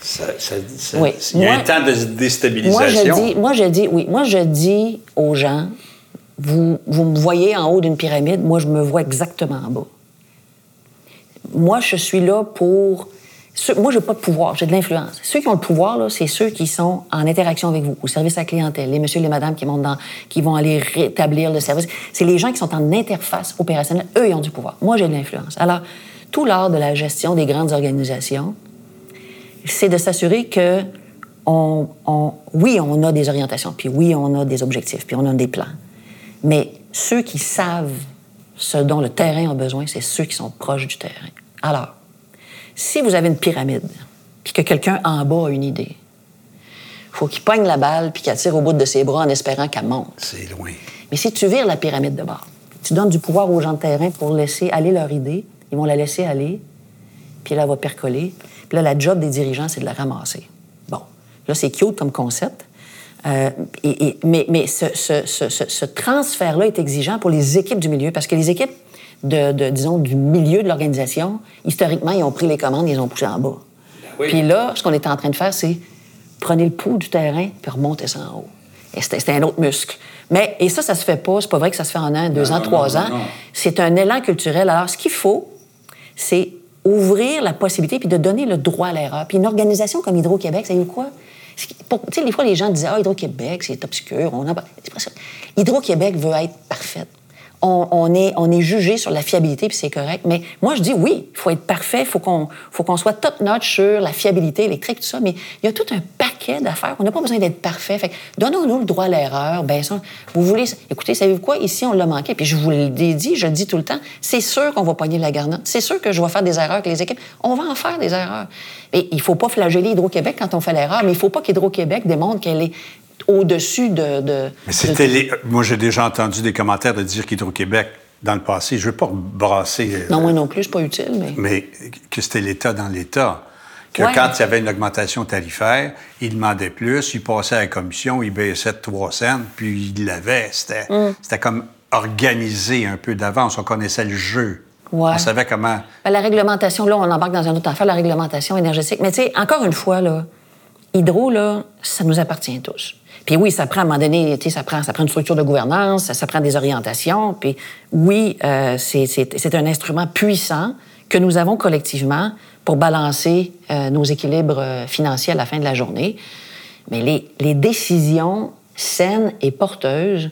Ça- ça- ça- Oui. Il y a Moi- un temps de Moi, je déstabilisation. dis, moi, je dis, oui, moi, je dis aux gens, vous, vous me voyez en haut d'une pyramide, moi, je me vois exactement en bas. Moi, je suis là pour. moi, je n'ai pas de pouvoir, j'ai de l'influence. Ceux qui ont le pouvoir, c'est ceux qui sont en interaction avec vous, au service à la clientèle, les messieurs les madames qui, vont aller rétablir le service. C'est les gens qui sont en interface opérationnelle. Eux, ils ont du pouvoir. Moi, j'ai de l'influence. Alors, tout l'art de la gestion des grandes organisations, c'est de s'assurer que oui, on a des orientations, puis oui, on a des objectifs, puis on a des plans. Mais ceux qui savent ce dont le terrain a besoin, c'est ceux qui sont proches du terrain. Alors, si vous avez une pyramide, puis que quelqu'un en bas a une idée, faut qu'il pogne la balle puis qu'il tire au bout de ses bras en espérant qu'elle monte. C'est loin. Mais si tu vires la pyramide de bord, tu donnes du pouvoir aux gens de terrain pour laisser aller leur idée, ils vont la laisser aller, puis là, elle va percoler. Puis là, la job des dirigeants, c'est de la ramasser. Bon, là, c'est cute comme concept. Euh, et- et- mais mais ce, ce- ce- ce- ce transfert-là est exigeant pour les équipes du milieu, parce que les équipes, de, de, disons, du milieu de l'organisation, historiquement, ils ont pris les commandes, ils les ont poussées en bas. oui. Puis là, ce qu'on est en train de faire, c'est prenez le pouls du terrain, puis remontez ça en haut. Et c'était un autre muscle. Mais, et ça, ça se fait pas. C'est pas vrai que ça se fait en un, deux Non, ans, non, trois non, ans. C'est un élan culturel. Alors, ce qu'il faut, c'est ouvrir la possibilité puis de donner le droit à l'erreur. Puis une organisation comme Hydro-Québec, savez-vous quoi? Tu sais, des fois, les gens disaient, ah, Hydro-Québec, c'est obscur. On. Hydro-Québec veut être parfaite. On, est, jugé sur la fiabilité, puis c'est correct. Mais moi, je dis oui, il faut être parfait, il faut qu'on soit top-notch sur la fiabilité électrique, tout ça. Mais il y a tout un paquet d'affaires. On n'a pas besoin d'être parfait. Fait donnons-nous le droit à l'erreur. Ben, ça, vous voulez... Écoutez, savez-vous quoi? Ici, on l'a manqué. Puis je vous l'ai dit, je le dis tout le temps, c'est sûr qu'on va pogner la garnotte. C'est sûr que je vais faire des erreurs avec les équipes. On va en faire des erreurs. Et il faut pas flageller Hydro-Québec quand on fait l'erreur, mais il faut pas qu'Hydro-Québec démontre qu'elle est au-dessus de... de- Mais de- c'était les- Moi, j'ai déjà entendu des commentaires de dire qu'Hydro-Québec, dans le passé, je ne veux pas brasser, euh, Non, moi non plus, c'est pas utile, mais... mais que c'était l'État dans l'État. Que Ouais. quand il y avait une augmentation tarifaire, il demandait plus, il passait à la commission, il baissait de 3 cents, puis il l'avait. C'était Mm. c'était comme organisé un peu d'avance. On connaissait le jeu. Ouais. On savait comment. Ben, la réglementation, là, on embarque dans une autre affaire, la réglementation énergétique. Mais tu sais, encore une fois, là, Hydro, là, ça nous appartient tous. Puis oui, ça prend, à un moment donné, ça prend, ça prend une structure de gouvernance, ça, prend des orientations. Puis oui, euh, c'est un instrument puissant que nous avons collectivement pour balancer euh, nos équilibres euh, financiers à la fin de la journée. Mais les, les décisions saines et porteuses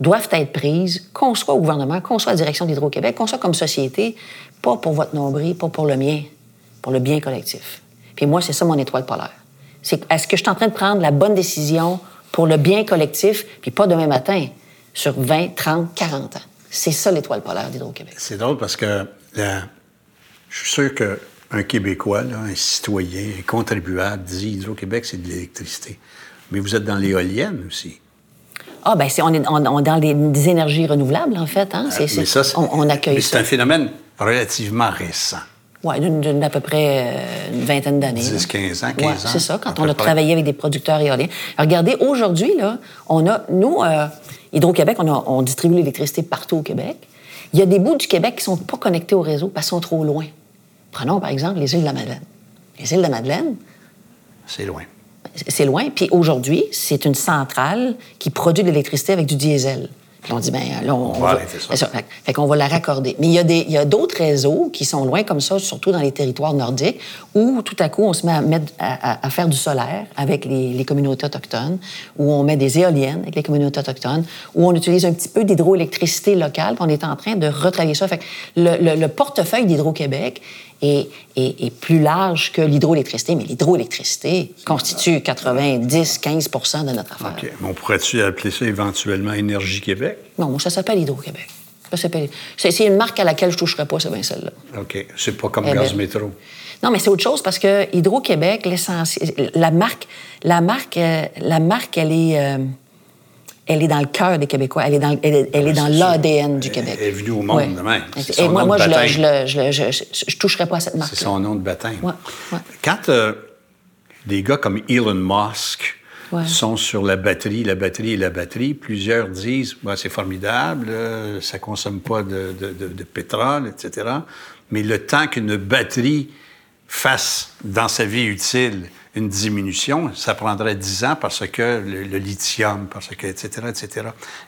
doivent être prises, qu'on soit au gouvernement, qu'on soit à la direction d'Hydro-Québec, qu'on soit comme société, pas pour votre nombril, pas pour le mien, pour le bien collectif. Puis moi, c'est ça mon étoile polaire. C'est est-ce que je suis en train de prendre la bonne décision pour le bien collectif, puis pas demain matin, sur 20, 30, 40 ans? C'est ça l'étoile polaire d'Hydro-Québec. C'est drôle parce que je suis sûr qu'un Québécois, là, un citoyen, un contribuable, dit Hydro-Québec, c'est de l'électricité. Mais vous êtes dans l'éolienne aussi. Ah, ben c'est, on est on- on est dans les, des énergies renouvelables, en fait. Hein? C'est- Mais c'est- ça, c'est- on, on accueille mais ça. C'est un phénomène relativement récent. Oui, d'une, d'à peu près euh, une vingtaine d'années. 10, là. 15 ans, 15 Ouais, ans, c'est ça, quand on a près. travaillé avec des producteurs éoliens. Regardez, aujourd'hui, là, on a, nous, euh, Hydro-Québec, on, a- on distribue l'électricité partout au Québec. Il y a des bouts du Québec qui ne sont pas connectés au réseau parce qu'ils sont trop loin. Prenons, par exemple, les îles de la Madeleine. Les îles de la Madeleine, C'est loin. c'est loin. Puis aujourd'hui, c'est une centrale qui produit de l'électricité avec du diesel. Puis on dit, ben là, on, On va arrêter ça. c'est ça. Fait, fait qu'on va la raccorder. Mais il y a des- il y a d'autres réseaux qui sont loin comme ça, surtout dans les territoires nordiques, où tout à coup, on se met à, mettre, à, à- à faire du solaire avec les, les communautés autochtones, où on met des éoliennes avec les communautés autochtones, où on utilise un petit peu d'hydroélectricité locale. Puis on est en train de retravailler ça. Fait que le, le- le portefeuille d'Hydro-Québec est, est- est plus large que l'hydroélectricité, mais l'hydroélectricité constitue 90-15% de notre affaire. OK. Mais on pourrait-tu appeler ça éventuellement Énergie Québec? Non, ça s'appelle Hydro-Québec. Ça s'appelle- C'est une marque à laquelle je ne toucherai pas, c'est bien celle-là. OK. C'est pas comme Eh Gaz ben, Métro. Non, mais c'est autre chose parce que Hydro-Québec, l'essentiel, la marque, la marque, euh, la marque, elle est, euh, elle est dans le cœur des Québécois. Elle est dans, elle est dans l'ADN du Québec. Elle est venue au monde Ouais. de même. C'est Et son moi, nom moi de je, je toucherai pas à cette marque. C'est son nom de baptême. Ouais, ouais. Quand euh, des gars comme Elon Musk sont sur la batterie, la batterie et la batterie, plusieurs disent c'est formidable, euh, ça consomme pas de, de- de- de pétrole, etc. Mais le temps qu'une batterie fasse dans sa vie utile une diminution, ça prendrait 10 ans parce que le, le lithium, parce que, etc., etc.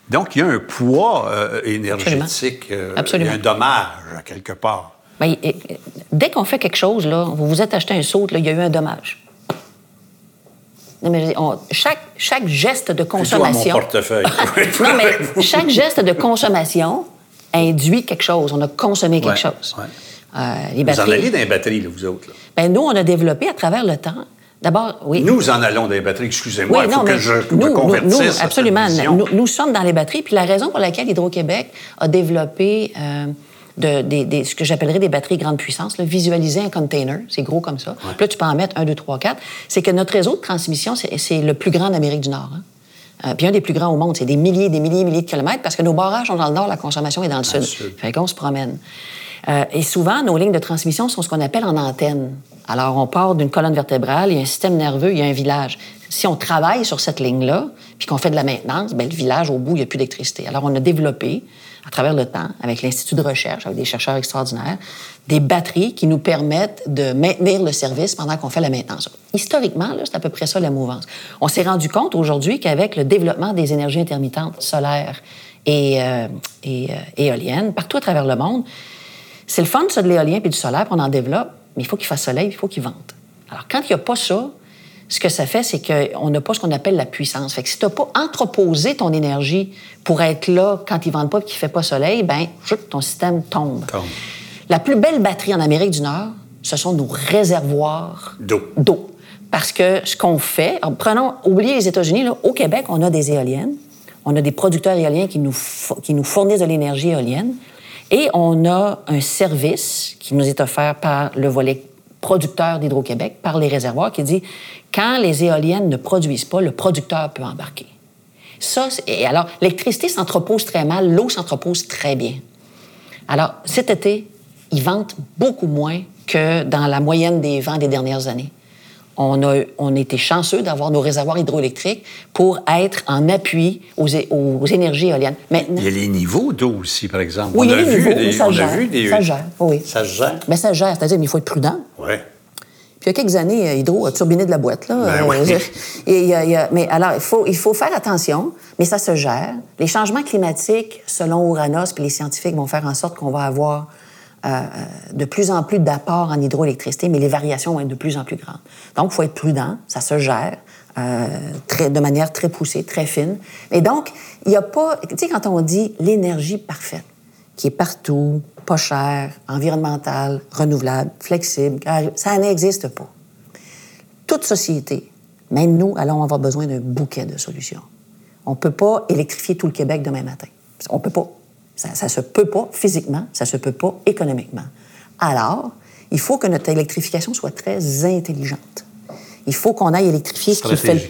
Donc, il y a un poids euh, énergétique, euh, il y Absolument. a un dommage quelque part. Et- dès qu'on fait quelque chose, là, vous vous êtes acheté un saut, il y a eu un dommage. Non, mais on- chaque, chaque geste de à mon consommation. portefeuille. non, mais chaque geste de consommation induit quelque chose. On a consommé quelque Ouais, chose. ouais. Euh, les Vous en batteries. allez dans les batteries, là, vous autres. là. Ben, nous, on a développé à travers le temps. D'abord, oui. Nous en allons les batteries, excusez-moi, Oui, il faut non, que je nous, me convertisse. nous, cette absolument. Nous, nous sommes dans les batteries. Puis la raison pour laquelle Hydro-Québec a développé euh, de- des- des- ce que j'appellerais des batteries grande puissance, là, visualiser un container, c'est gros comme ça. Puis là, tu peux en mettre un, deux, trois, quatre. C'est que notre réseau de transmission, c'est le plus grand d'Amérique du Nord. hein. Euh, puis un des plus grands au monde. C'est des milliers, des milliers, milliers de kilomètres parce que nos barrages sont dans le nord, la consommation est dans le sud. sud. Fait qu'on se promène. Euh, et souvent, nos lignes de transmission sont ce qu'on appelle en antenne. Alors, on part d'une colonne vertébrale, il y a un système nerveux, il y a un village. Si on travaille sur cette ligne-là, puis qu'on fait de la maintenance, ben, le village, au bout, il n'y a plus d'électricité. Alors, on a développé, à travers le temps, avec l'Institut de recherche, avec des chercheurs extraordinaires, des batteries qui nous permettent de maintenir le service pendant qu'on fait la maintenance. Historiquement, c'est à peu près ça la mouvance. On s'est rendu compte aujourd'hui qu'avec le développement des énergies intermittentes solaires et, euh, euh, éoliennes, partout à travers le monde, c'est le fun, ça, de l'éolien puis du solaire, on en développe, mais il faut qu'il fasse soleil, il faut qu'il vente. Alors, quand il n'y a pas ça, ce que ça fait, c'est qu'on n'a pas ce qu'on appelle la puissance. Fait que si tu n'as pas entreposé ton énergie pour être là quand il ne vente pas et qu'il ne fait pas soleil, ben, ton système tombe. Tombe. La plus belle batterie en Amérique du Nord, ce sont nos réservoirs D'eau. Parce que ce qu'on fait, alors, prenons, oubliez les États-Unis, au Québec, on a des éoliennes, on a des producteurs éoliens qui nous, fo- qui nous fournissent de l'énergie éolienne, et on a un service qui nous est offert par le volet producteur d'Hydro-Québec, par les réservoirs, qui dit quand les éoliennes ne produisent pas, le producteur peut embarquer. Ça, et alors, l'électricité s'entrepose très mal, l'eau s'entrepose très bien. Alors, cet été, ils vantent beaucoup moins que dans la moyenne des vents des dernières années. On a, on a été chanceux d'avoir nos réservoirs hydroélectriques pour être en appui aux, énergies éoliennes. Maintenant, Il y a les niveaux d'eau aussi, par exemple. oui, on il y a les vu niveaux, des, mais ça on a gère. vu des- Ça gère, oui. Ça se gère. ben, ça gère, c'est-à-dire qu'il faut être prudent. Oui. Puis il y a quelques années, euh, Hydro a turbiné de la boîte. Là. Ben oui. je- et il y a- il y a- mais alors, il faut, il faut faire attention, mais ça se gère. Les changements climatiques, selon Uranus, puis les scientifiques vont faire en sorte qu'on va avoir euh, euh, de plus en plus d'apports en hydroélectricité, mais les variations vont être de plus en plus grandes. Donc, il faut être prudent, ça se gère. euh, de manière très poussée, très fine. Et donc, il n'y a pas... Tu sais, quand on dit l'énergie parfaite, qui est partout, pas chère, environnementale, renouvelable, flexible, ça n'existe pas. Toute société, même nous, allons avoir besoin d'un bouquet de solutions. On ne peut pas électrifier tout le Québec demain matin. On peut pas. Ça ne se peut pas physiquement, ça se peut pas économiquement. Alors, il faut que notre électrification soit très intelligente. Il faut qu'on aille électrifier ce qui, fait le,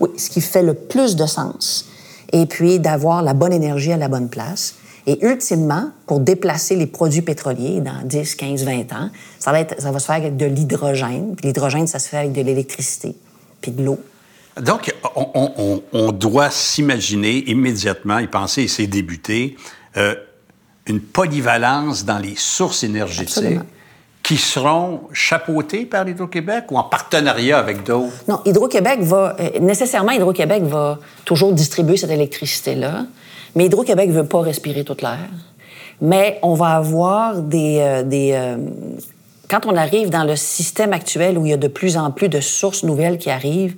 oui, ce qui fait le plus de sens. Et puis d'avoir la bonne énergie à la bonne place. Et ultimement, pour déplacer les produits pétroliers dans 10, 15, 20 ans, ça va, être, ça va se faire avec de l'hydrogène. Puis l'hydrogène, ça se fait avec de l'électricité, puis de l'eau. Donc, on, on- on- on doit s'imaginer immédiatement, y penser, et c'est débuté, euh, une polyvalence dans les sources énergétiques Absolument. qui seront chapeautées par Hydro-Québec ou en partenariat avec d'autres? Non, Hydro-Québec va... euh, nécessairement, Hydro-Québec va toujours distribuer cette électricité-là, mais Hydro-Québec ne veut pas respirer toute l'air. Mais on va avoir des... euh, des euh, quand on arrive dans le système actuel où il y a de plus en plus de sources nouvelles qui arrivent,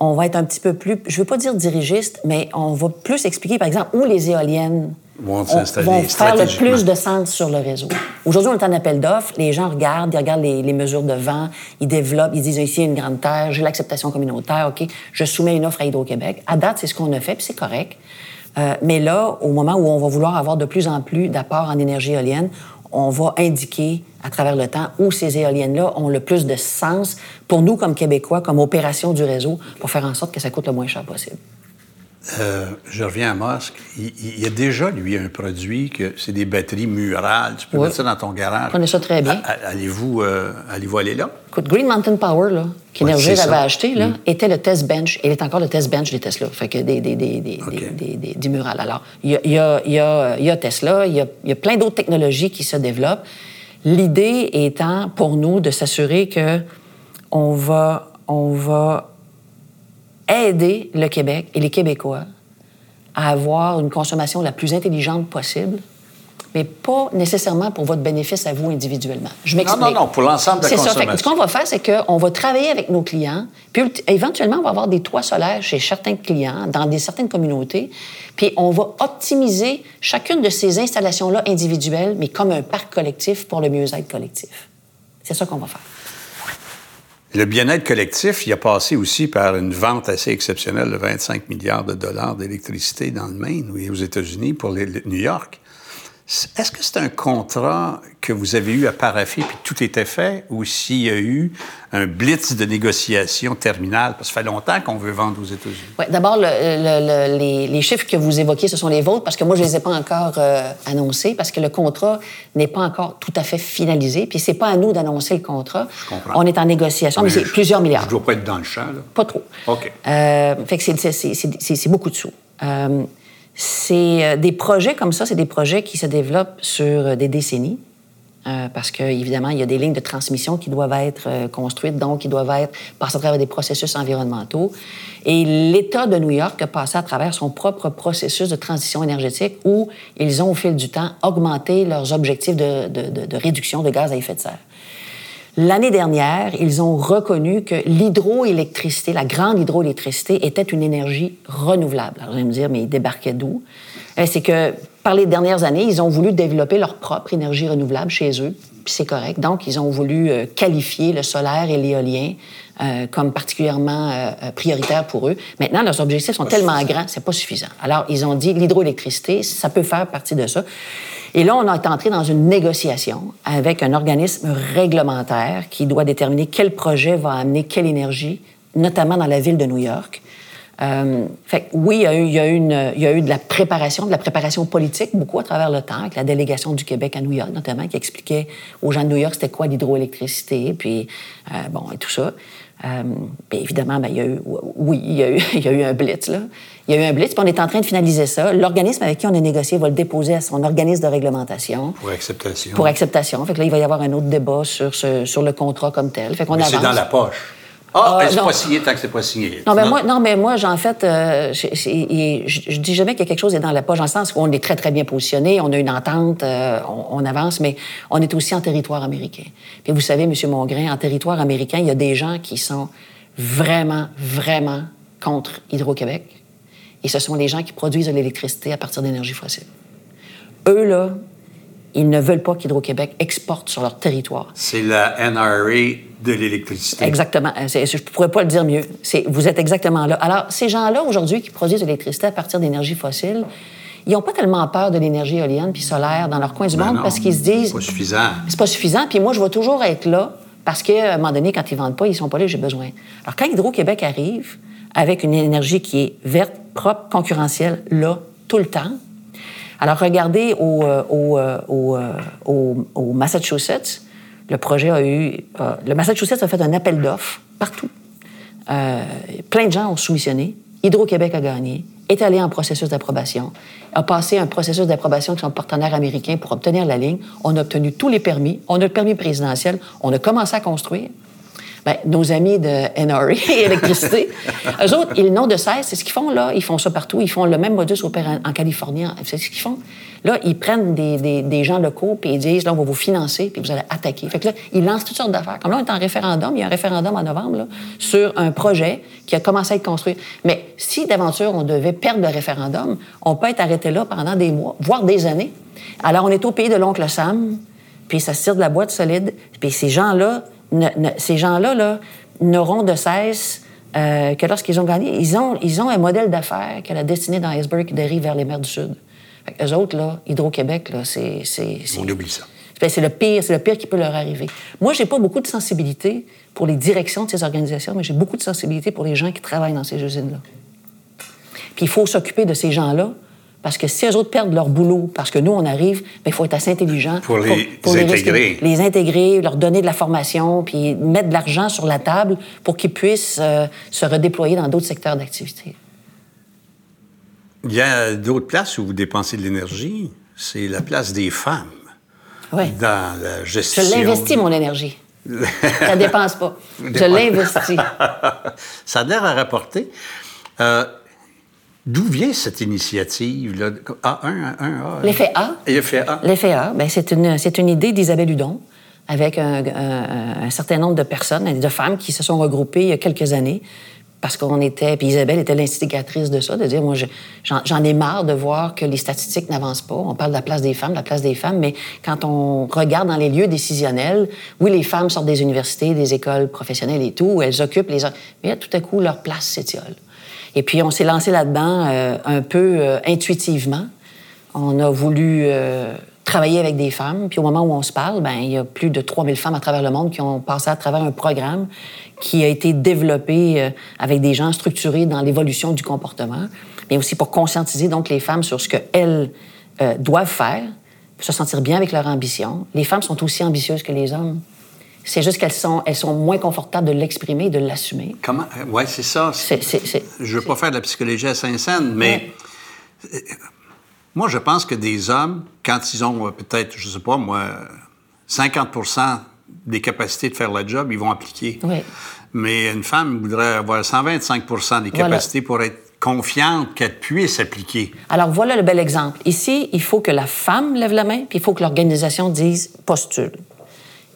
on va être un petit peu plus, je ne veux pas dire dirigiste, mais on va plus expliquer, par exemple, où les éoliennes Vont vont faire le plus de sens sur le réseau. Aujourd'hui, on est en appel d'offres. Les gens regardent, ils regardent les, les mesures de vent, ils développent, ils disent ici, il y a une grande terre, j'ai l'acceptation communautaire, OK, je soumets une offre à Hydro-Québec. À date, c'est ce qu'on a fait, puis c'est correct. Euh, mais là, au moment où on va vouloir avoir de plus en plus d'apports en énergie éolienne, on va indiquer à travers le temps où ces éoliennes-là ont le plus de sens pour nous comme Québécois, comme opération du réseau, pour faire en sorte que ça coûte le moins cher possible. Euh, je reviens à Musk. Il, y a déjà, lui, un produit que c'est des batteries murales. Tu peux mettre ça dans ton garage. Prenez ça très bien. Allez-vous euh, allez aller là? Écoute, Green Mountain Power, là, qu'Énergie avait acheté, là, mm. était le test bench. Il est encore le test bench des Tesla. Fait que des, des, des, des, des murales. Alors, il y a, y, a, y, a, y a, Tesla, il y a, y a plein d'autres technologies qui se développent. L'idée étant, pour nous, de s'assurer que on va, on va aider le Québec et les Québécois à avoir une consommation la plus intelligente possible, mais pas nécessairement pour votre bénéfice à vous individuellement. Je m'explique. Non, non, non, pour l'ensemble de la consommation. Ça. ce qu'on va faire, c'est qu'on va travailler avec nos clients, puis éventuellement, on va avoir des toits solaires chez certains clients, dans des, certaines communautés, puis on va optimiser chacune de ces installations-là individuelles, mais comme un parc collectif pour le mieux-être collectif. C'est ça qu'on va faire. Le bien-être collectif, il a passé aussi par une vente assez exceptionnelle de 25 milliards de dollars d'électricité dans le Maine, ou aux États-Unis, pour New York. Est-ce que c'est un contrat que vous avez eu à paraffer puis tout était fait ou s'il y a eu un blitz de négociation terminale? Parce que ça fait longtemps qu'on veut vendre aux États-Unis. Oui, d'abord, les, chiffres que vous évoquez, ce sont les vôtres parce que moi, je ne les ai pas encore euh, annoncés parce que le contrat n'est pas encore tout à fait finalisé. Puis c'est pas à nous d'annoncer le contrat. Je comprends. On est en négociation, mais, c'est plusieurs milliards. Je ne dois pas être dans le champ, là. Pas trop. OK. Euh, fait que c'est beaucoup de sous. Euh, c'est euh, des projets comme ça, c'est des projets qui se développent sur euh, des décennies. Euh, parce qu'évidemment, il y a des lignes de transmission qui doivent être construites, donc qui doivent être passées à travers des processus environnementaux. Et l'État de New York a passé à travers son propre processus de transition énergétique où ils ont, au fil du temps, augmenté leurs objectifs de, de réduction de gaz à effet de serre. L'année dernière, ils ont reconnu que l'hydroélectricité, la grande hydroélectricité, était une énergie renouvelable. Alors, vous allez me dire, mais ils débarquaient d'où? Euh, c'est que par les dernières années, ils ont voulu développer leur propre énergie renouvelable chez eux, puis c'est correct. Donc, ils ont voulu euh, qualifier le solaire et l'éolien euh, comme particulièrement prioritaires pour eux. Maintenant, leurs objectifs sont tellement grands, c'est pas suffisant. Alors, ils ont dit l'hydroélectricité, ça peut faire partie de ça. Et là, on est entré dans une négociation avec un organisme réglementaire qui doit déterminer quel projet va amener quelle énergie, notamment dans la ville de New York. Euh, fait oui, il y, a eu, de la préparation, de la préparation politique beaucoup à travers le temps, avec la délégation du Québec à New York notamment, qui expliquait aux gens de New York c'était quoi l'hydroélectricité, puis euh, bon, et tout ça. Euh, évidemment, ben, il y a eu, oui, il y a eu un blitz. Là. Il y a eu un blitz, puis on est en train de finaliser ça. L'organisme avec qui on a négocié va le déposer à son organisme de réglementation. Pour acceptation. Pour acceptation. Fait que là, il va y avoir un autre débat sur, ce, sur le contrat comme tel. Fait qu'on C'est dans la poche. Ah, euh, c'est pas signé tant que c'est pas signé. Non, mais moi, non, mais moi, en fait, euh, je, je, dis jamais que quelque chose est dans la poche, dans le sens où on est très, très bien positionné, on a une entente, euh, on, avance, mais on est aussi en territoire américain. Puis vous savez, M. Mongrain, en territoire américain, il y a des gens qui sont vraiment, vraiment contre Hydro-Québec. Et ce sont les gens qui produisent de l'électricité à partir d'énergie fossile. Eux, là, ils ne veulent pas qu'Hydro-Québec exporte sur leur territoire. C'est la NRA de l'électricité. Exactement. Euh, je ne pourrais pas le dire mieux. Vous êtes exactement là. Alors, ces gens-là, aujourd'hui, qui produisent de l'électricité à partir d'énergie fossile, ils n'ont pas tellement peur de l'énergie éolienne puis solaire dans leur coin du ben monde parce qu'ils se disent... C'est pas suffisant. C'est pas suffisant. Puis moi, je vais toujours être là parce qu'à un moment donné, quand ils vendent pas, ils sont pas là, j'ai besoin. Alors, quand Hydro-Québec arrive avec une énergie qui est verte, propre, concurrentielle, là, tout le temps, alors, regardez au, euh, euh, euh, au, au, Massachusetts, le projet a eu... le Massachusetts a fait un appel d'offres partout. plein de gens ont soumissionné. Hydro-Québec a gagné, est allé en processus d'approbation, a passé un processus d'approbation avec son partenaire américain pour obtenir la ligne. On a obtenu tous les permis. On a le permis présidentiel. On a commencé à construire. Bien, nos amis de NRA, électricité, eux autres, ils n'ont de cesse. C'est ce qu'ils font là. Ils font ça partout. Ils font le même modus operandi en Californie. C'est ce qu'ils font. Là, ils prennent des, des, gens locaux puis ils disent, là, on va vous financer puis vous allez attaquer. Fait que là, ils lancent toutes sortes d'affaires. Comme là, on est en référendum. Il y a un référendum en novembre là, sur un projet qui a commencé à être construit. Mais si d'aventure on devait perdre le référendum, on peut être arrêté là pendant des mois, voire des années. Alors, on est au pays de l'oncle Sam, puis ça se tire de la boîte solide. Puis ces gens-là, ces gens-là là, n'auront de cesse euh, que lorsqu'ils ont gagné, ils ont, ils ont un modèle d'affaires que la destinée d'iceberg dérive vers les mers du Sud. Fait eux autres, là, Hydro-Québec, là, c'est... On oublie ça. Ben, c'est le pire, c'est le pire qui peut leur arriver. Moi, j'ai pas beaucoup de sensibilité pour les directions de ces organisations, mais j'ai beaucoup de sensibilité pour les gens qui travaillent dans ces usines-là. Puis il faut s'occuper de ces gens-là, parce que si eux autres perdent leur boulot, parce que nous, on arrive, ben, il faut être assez intelligent. Pour les intégrer. Les, intégrer, leur donner de la formation, puis mettre de l'argent sur la table pour qu'ils puissent euh, se redéployer dans d'autres secteurs d'activité. Il y a d'autres places où vous dépensez de l'énergie. C'est la place des femmes. Oui. Dans la gestion. Je l'investis, mon énergie. Ça ne dépense pas. Je l'investis. Ça a l'air à rapporter. Euh, D'où vient cette initiative là A1, L'effet A? L'effet A. L'effet A, ben, c'est une, une idée d'Isabelle Hudon avec un, un, certain nombre de personnes, de femmes qui se sont regroupées il y a quelques années parce qu'on était, puis Isabelle était l'instigatrice de ça, de dire, moi, j'en ai marre de voir que les statistiques n'avancent pas. On parle de la place des femmes, de la place des femmes, mais quand on regarde dans les lieux décisionnels, oui, les femmes sortent des universités, des écoles professionnelles et tout, elles occupent les... Mais tout à coup, leur place s'étiole. Et puis, on s'est lancé là-dedans euh, un peu euh, intuitivement. On a voulu euh, travailler avec des femmes. Puis au moment où on se parle, ben, il y a plus de 3000 femmes à travers le monde qui ont passé à travers un programme qui a été développé avec des gens structurés dans l'évolution du comportement, mais aussi pour conscientiser donc les femmes sur ce qu'elles doivent faire, pour se sentir bien avec leur ambition. Les femmes sont aussi ambitieuses que les hommes. C'est juste qu'elles sont, elles sont moins confortables de l'exprimer, de l'assumer. Comment? Euh, oui, c'est ça. je ne veux pas faire de la psychologie à Saint-Saëns, mais moi, je pense que des hommes, quand ils ont peut-être, je ne sais pas moi, 50% des capacités de faire le job, ils vont appliquer. Oui. Mais une femme voudrait avoir 125% des capacités pour être confiante qu'elle puisse appliquer. Alors voilà le bel exemple. Ici, il faut que la femme lève la main, puis il faut que l'organisation dise postule.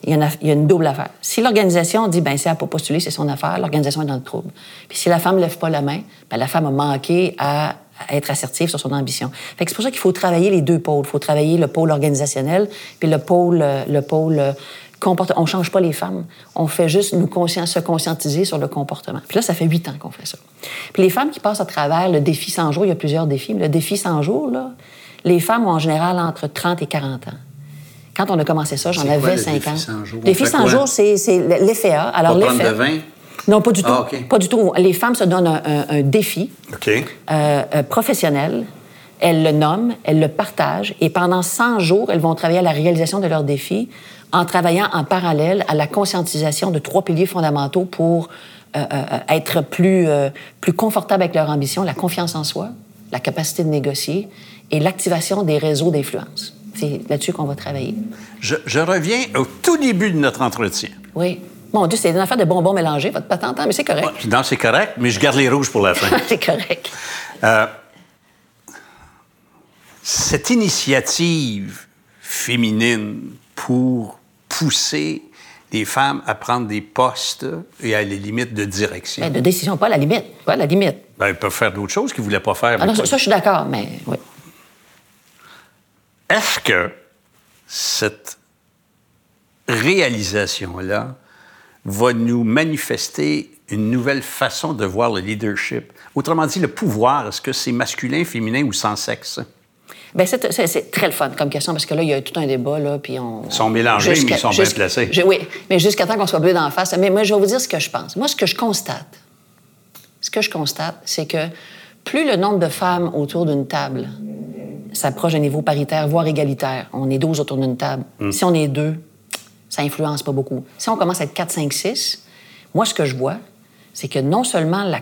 Il y, a, une double affaire. Si l'organisation dit, ben elle n'a pas postulé, c'est son affaire, l'organisation est dans le trouble. Puis si la femme ne lève pas la main, ben la femme a manqué à, être assertive sur son ambition. Fait que c'est pour ça qu'il faut travailler les deux pôles. Il faut travailler le pôle organisationnel, puis le pôle, le pôle on ne change pas les femmes. On fait juste nous se conscientiser sur le comportement. Puis là, ça fait huit ans qu'on fait ça. Puis les femmes qui passent à travers le défi 100 jours, il y a plusieurs défis, mais le défi 100 jours, là, les femmes ont en général entre 30 et 40 ans. Quand on a commencé ça, j'en avais 5 ans. 100 jours? Défi 100 jours, c'est l'effet A. Alors, pas prendre de vin? Non, pas du tout. Ah, pas du tout. Les femmes se donnent un, défi euh, euh, professionnel. Elles le nomment, elles le partagent, et pendant 100 jours, elles vont travailler à la réalisation de leur défi en travaillant en parallèle à la conscientisation de trois piliers fondamentaux pour euh, euh, être plus, euh, plus confortable avec leur ambition, la confiance en soi, la capacité de négocier et l'activation des réseaux d'influence. C'est là-dessus qu'on va travailler. Je, je, reviens au tout début de notre entretien. Oui. Mon Dieu, c'est une affaire de bonbons mélangés, votre patente, hein, mais c'est correct. non, c'est correct, mais je garde les rouges pour la fin. c'est correct. cette initiative féminine pour pousser les femmes à prendre des postes et à les limites de direction. Mais de décision, pas la limite. Pas la limite. Ben, ils peuvent faire d'autres choses qu'ils ne voulaient pas faire. Ah ça, je suis d'accord, mais oui. Est-ce que cette réalisation-là va nous manifester une nouvelle façon de voir le leadership? Autrement dit, le pouvoir, est-ce que c'est masculin, féminin ou sans sexe? Bien, c'est très le fun comme question parce que là, il y a tout un débat. Là, puis on, ils sont mélangés, mais ils sont bien placés. oui, mais jusqu'à temps qu'on soit bleu d'en face. Mais moi, je vais vous dire ce que je pense. Moi, ce que je constate, ce que je constate, c'est que plus le nombre de femmes autour d'une table s'approche d'un niveau paritaire, voire égalitaire, on est 12 autour d'une table. Hmm. Si on est deux, ça influence pas beaucoup. Si on commence à être 4, 5, 6, moi, ce que je vois, c'est que non seulement la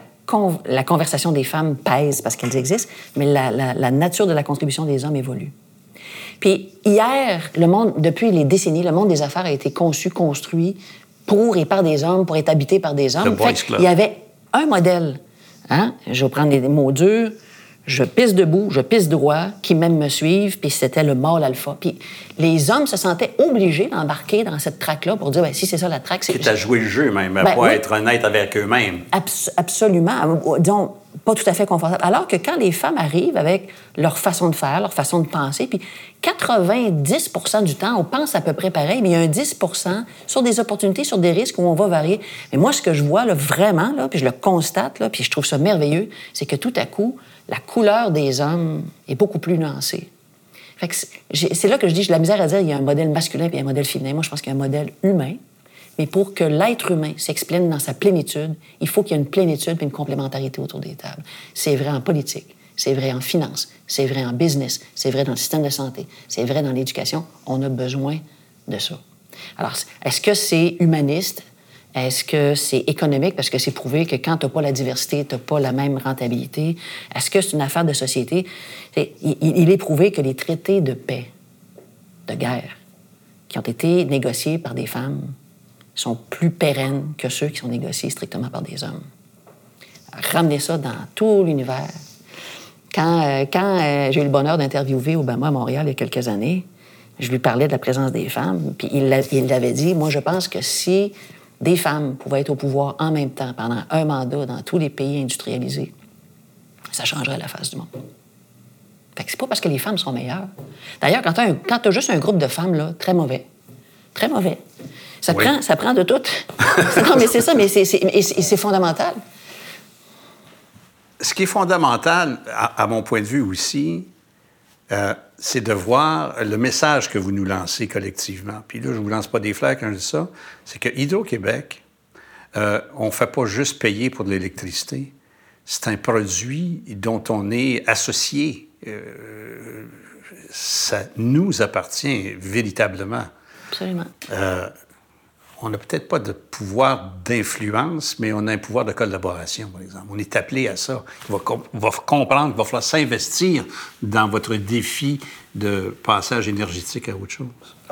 la conversation des femmes pèse parce qu'elles existent, mais la, nature de la contribution des hommes évolue. Puis hier, le monde, depuis les décennies, le monde des affaires a été conçu, construit pour et par des hommes, pour être habité par des hommes. il y avait un modèle. Hein? Je vais prendre des mots durs je pisse debout, je pisse droit, qui même me suivent, puis c'était le mâle alpha. Puis les hommes se sentaient obligés d'embarquer dans cette traque-là pour dire, ben, si c'est ça la traque, c'est... C'est à jouer le jeu même, ben, pas être honnête avec eux-mêmes. absolument. Disons, pas tout à fait confortable. Alors que quand les femmes arrivent avec leur façon de faire, leur façon de penser, puis 90% du temps, on pense à peu près pareil, mais il y a un 10% sur des opportunités, sur des risques où on va varier. Mais moi, ce que je vois là, vraiment, là, puis je le constate, là, puis je trouve ça merveilleux, c'est que tout à coup, la couleur des hommes est beaucoup plus nuancée. c'est là que je dis, j'ai la misère à dire, il y a un modèle masculin et un modèle féminin. Moi, je pense qu'il y a un modèle humain. Mais pour que l'être humain s'explique dans sa plénitude, il faut qu'il y ait une plénitude et une complémentarité autour des tables. C'est vrai en politique, c'est vrai en finance, c'est vrai en business, c'est vrai dans le système de santé, c'est vrai dans l'éducation. On a besoin de ça. Alors, est-ce que c'est humaniste? Est-ce que c'est économique? Parce que c'est prouvé que quand tu n'as pas la diversité, tu n'as pas la même rentabilité. Est-ce que c'est une affaire de société? il, est prouvé que les traités de paix, de guerre, qui ont été négociés par des femmes, sont plus pérennes que ceux qui sont négociés strictement par des hommes. Ramener ça dans tout l'univers. Quand, euh, euh, j'ai eu le bonheur d'interviewer Obama à Montréal il y a quelques années, je lui parlais de la présence des femmes, puis il l'avait dit, moi je pense que si des femmes pouvaient être au pouvoir en même temps pendant un mandat dans tous les pays industrialisés, ça changerait la face du monde. Fait que c'est pas parce que les femmes sont meilleures. D'ailleurs, quand tu as, juste un groupe de femmes, là, très mauvais. Très mauvais. Ça, prend, ça prend de tout. non, mais c'est ça, mais c'est fondamental. Ce qui est fondamental, à, mon point de vue aussi, euh, c'est de voir le message que vous nous lancez collectivement. Puis là, je ne vous lance pas des fleurs quand je dis ça. C'est que Hydro-Québec, euh, on ne fait pas juste payer pour de l'électricité. C'est un produit dont on est associé. Euh, ça nous appartient véritablement. Absolument. On n'a peut-être pas de pouvoir d'influence, mais on a un pouvoir de collaboration, par exemple. On est appelé à ça. On va, va comprendre qu'il va falloir s'investir dans votre défi de passage énergétique à autre chose.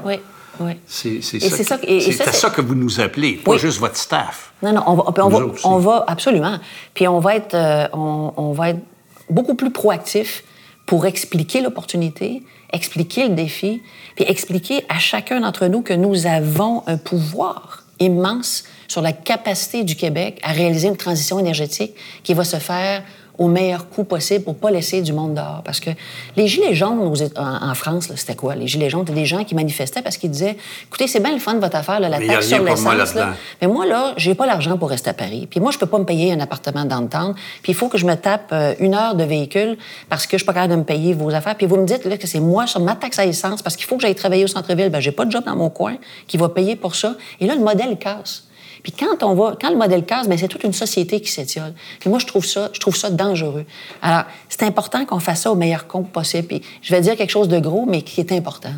Oui, oui. C'est ça, ça, ça, que vous nous appelez, pas juste votre staff. Non, non, on va, on va, on va, absolument. Puis on va être, euh, on, on va être beaucoup plus proactif pour expliquer l'opportunité, expliquer le défi, puis expliquer à chacun d'entre nous que nous avons un pouvoir immense sur la capacité du Québec à réaliser une transition énergétique qui va se faire au meilleur coût possible pour pas laisser du monde dehors. Parce que les Gilets jaunes en, France, c'était quoi? Les Gilets jaunes, c'était des gens qui manifestaient parce qu'ils disaient Écoutez, c'est bien le fun de votre affaire, la taxe sur l'essence. Mais moi, là, j'ai pas l'argent pour rester à Paris. Puis moi, je peux pas me payer un appartement dans le temps. Puis il faut que je me tape euh, une heure de véhicule parce que je suis pas capable de me payer vos affaires. Puis vous me dites là, que c'est moi sur ma taxe à essence parce qu'il faut que j'aille travailler au centre-ville. Ben, j'ai pas de job dans mon coin qui va payer pour ça. Et là, le modèle casse. Puis quand on va, quand le modèle casse, bien, c'est toute une société qui s'étiole. Puis moi, je trouve ça, je trouve ça dangereux. Alors, c'est important qu'on fasse ça au meilleur compte possible. Puis je vais dire quelque chose de gros, mais qui est important.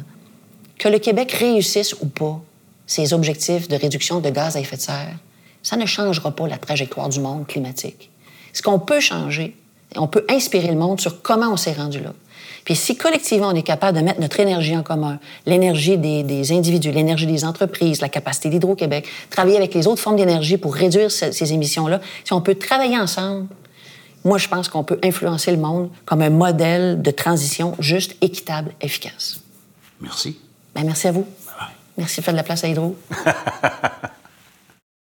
Que le Québec réussisse ou pas ses objectifs de réduction de gaz à effet de serre, ça ne changera pas la trajectoire du monde climatique. Ce qu'on peut changer, on peut inspirer le monde sur comment on s'est rendu là. Puis si collectivement on est capable de mettre notre énergie en commun, l'énergie des, individus, l'énergie des entreprises, la capacité d'Hydro-Québec, travailler avec les autres formes d'énergie pour réduire ces émissions-là, si on peut travailler ensemble, moi je pense qu'on peut influencer le monde comme un modèle de transition juste, équitable, efficace. Merci. Ben, merci à vous. Merci de faire de la place à Hydro.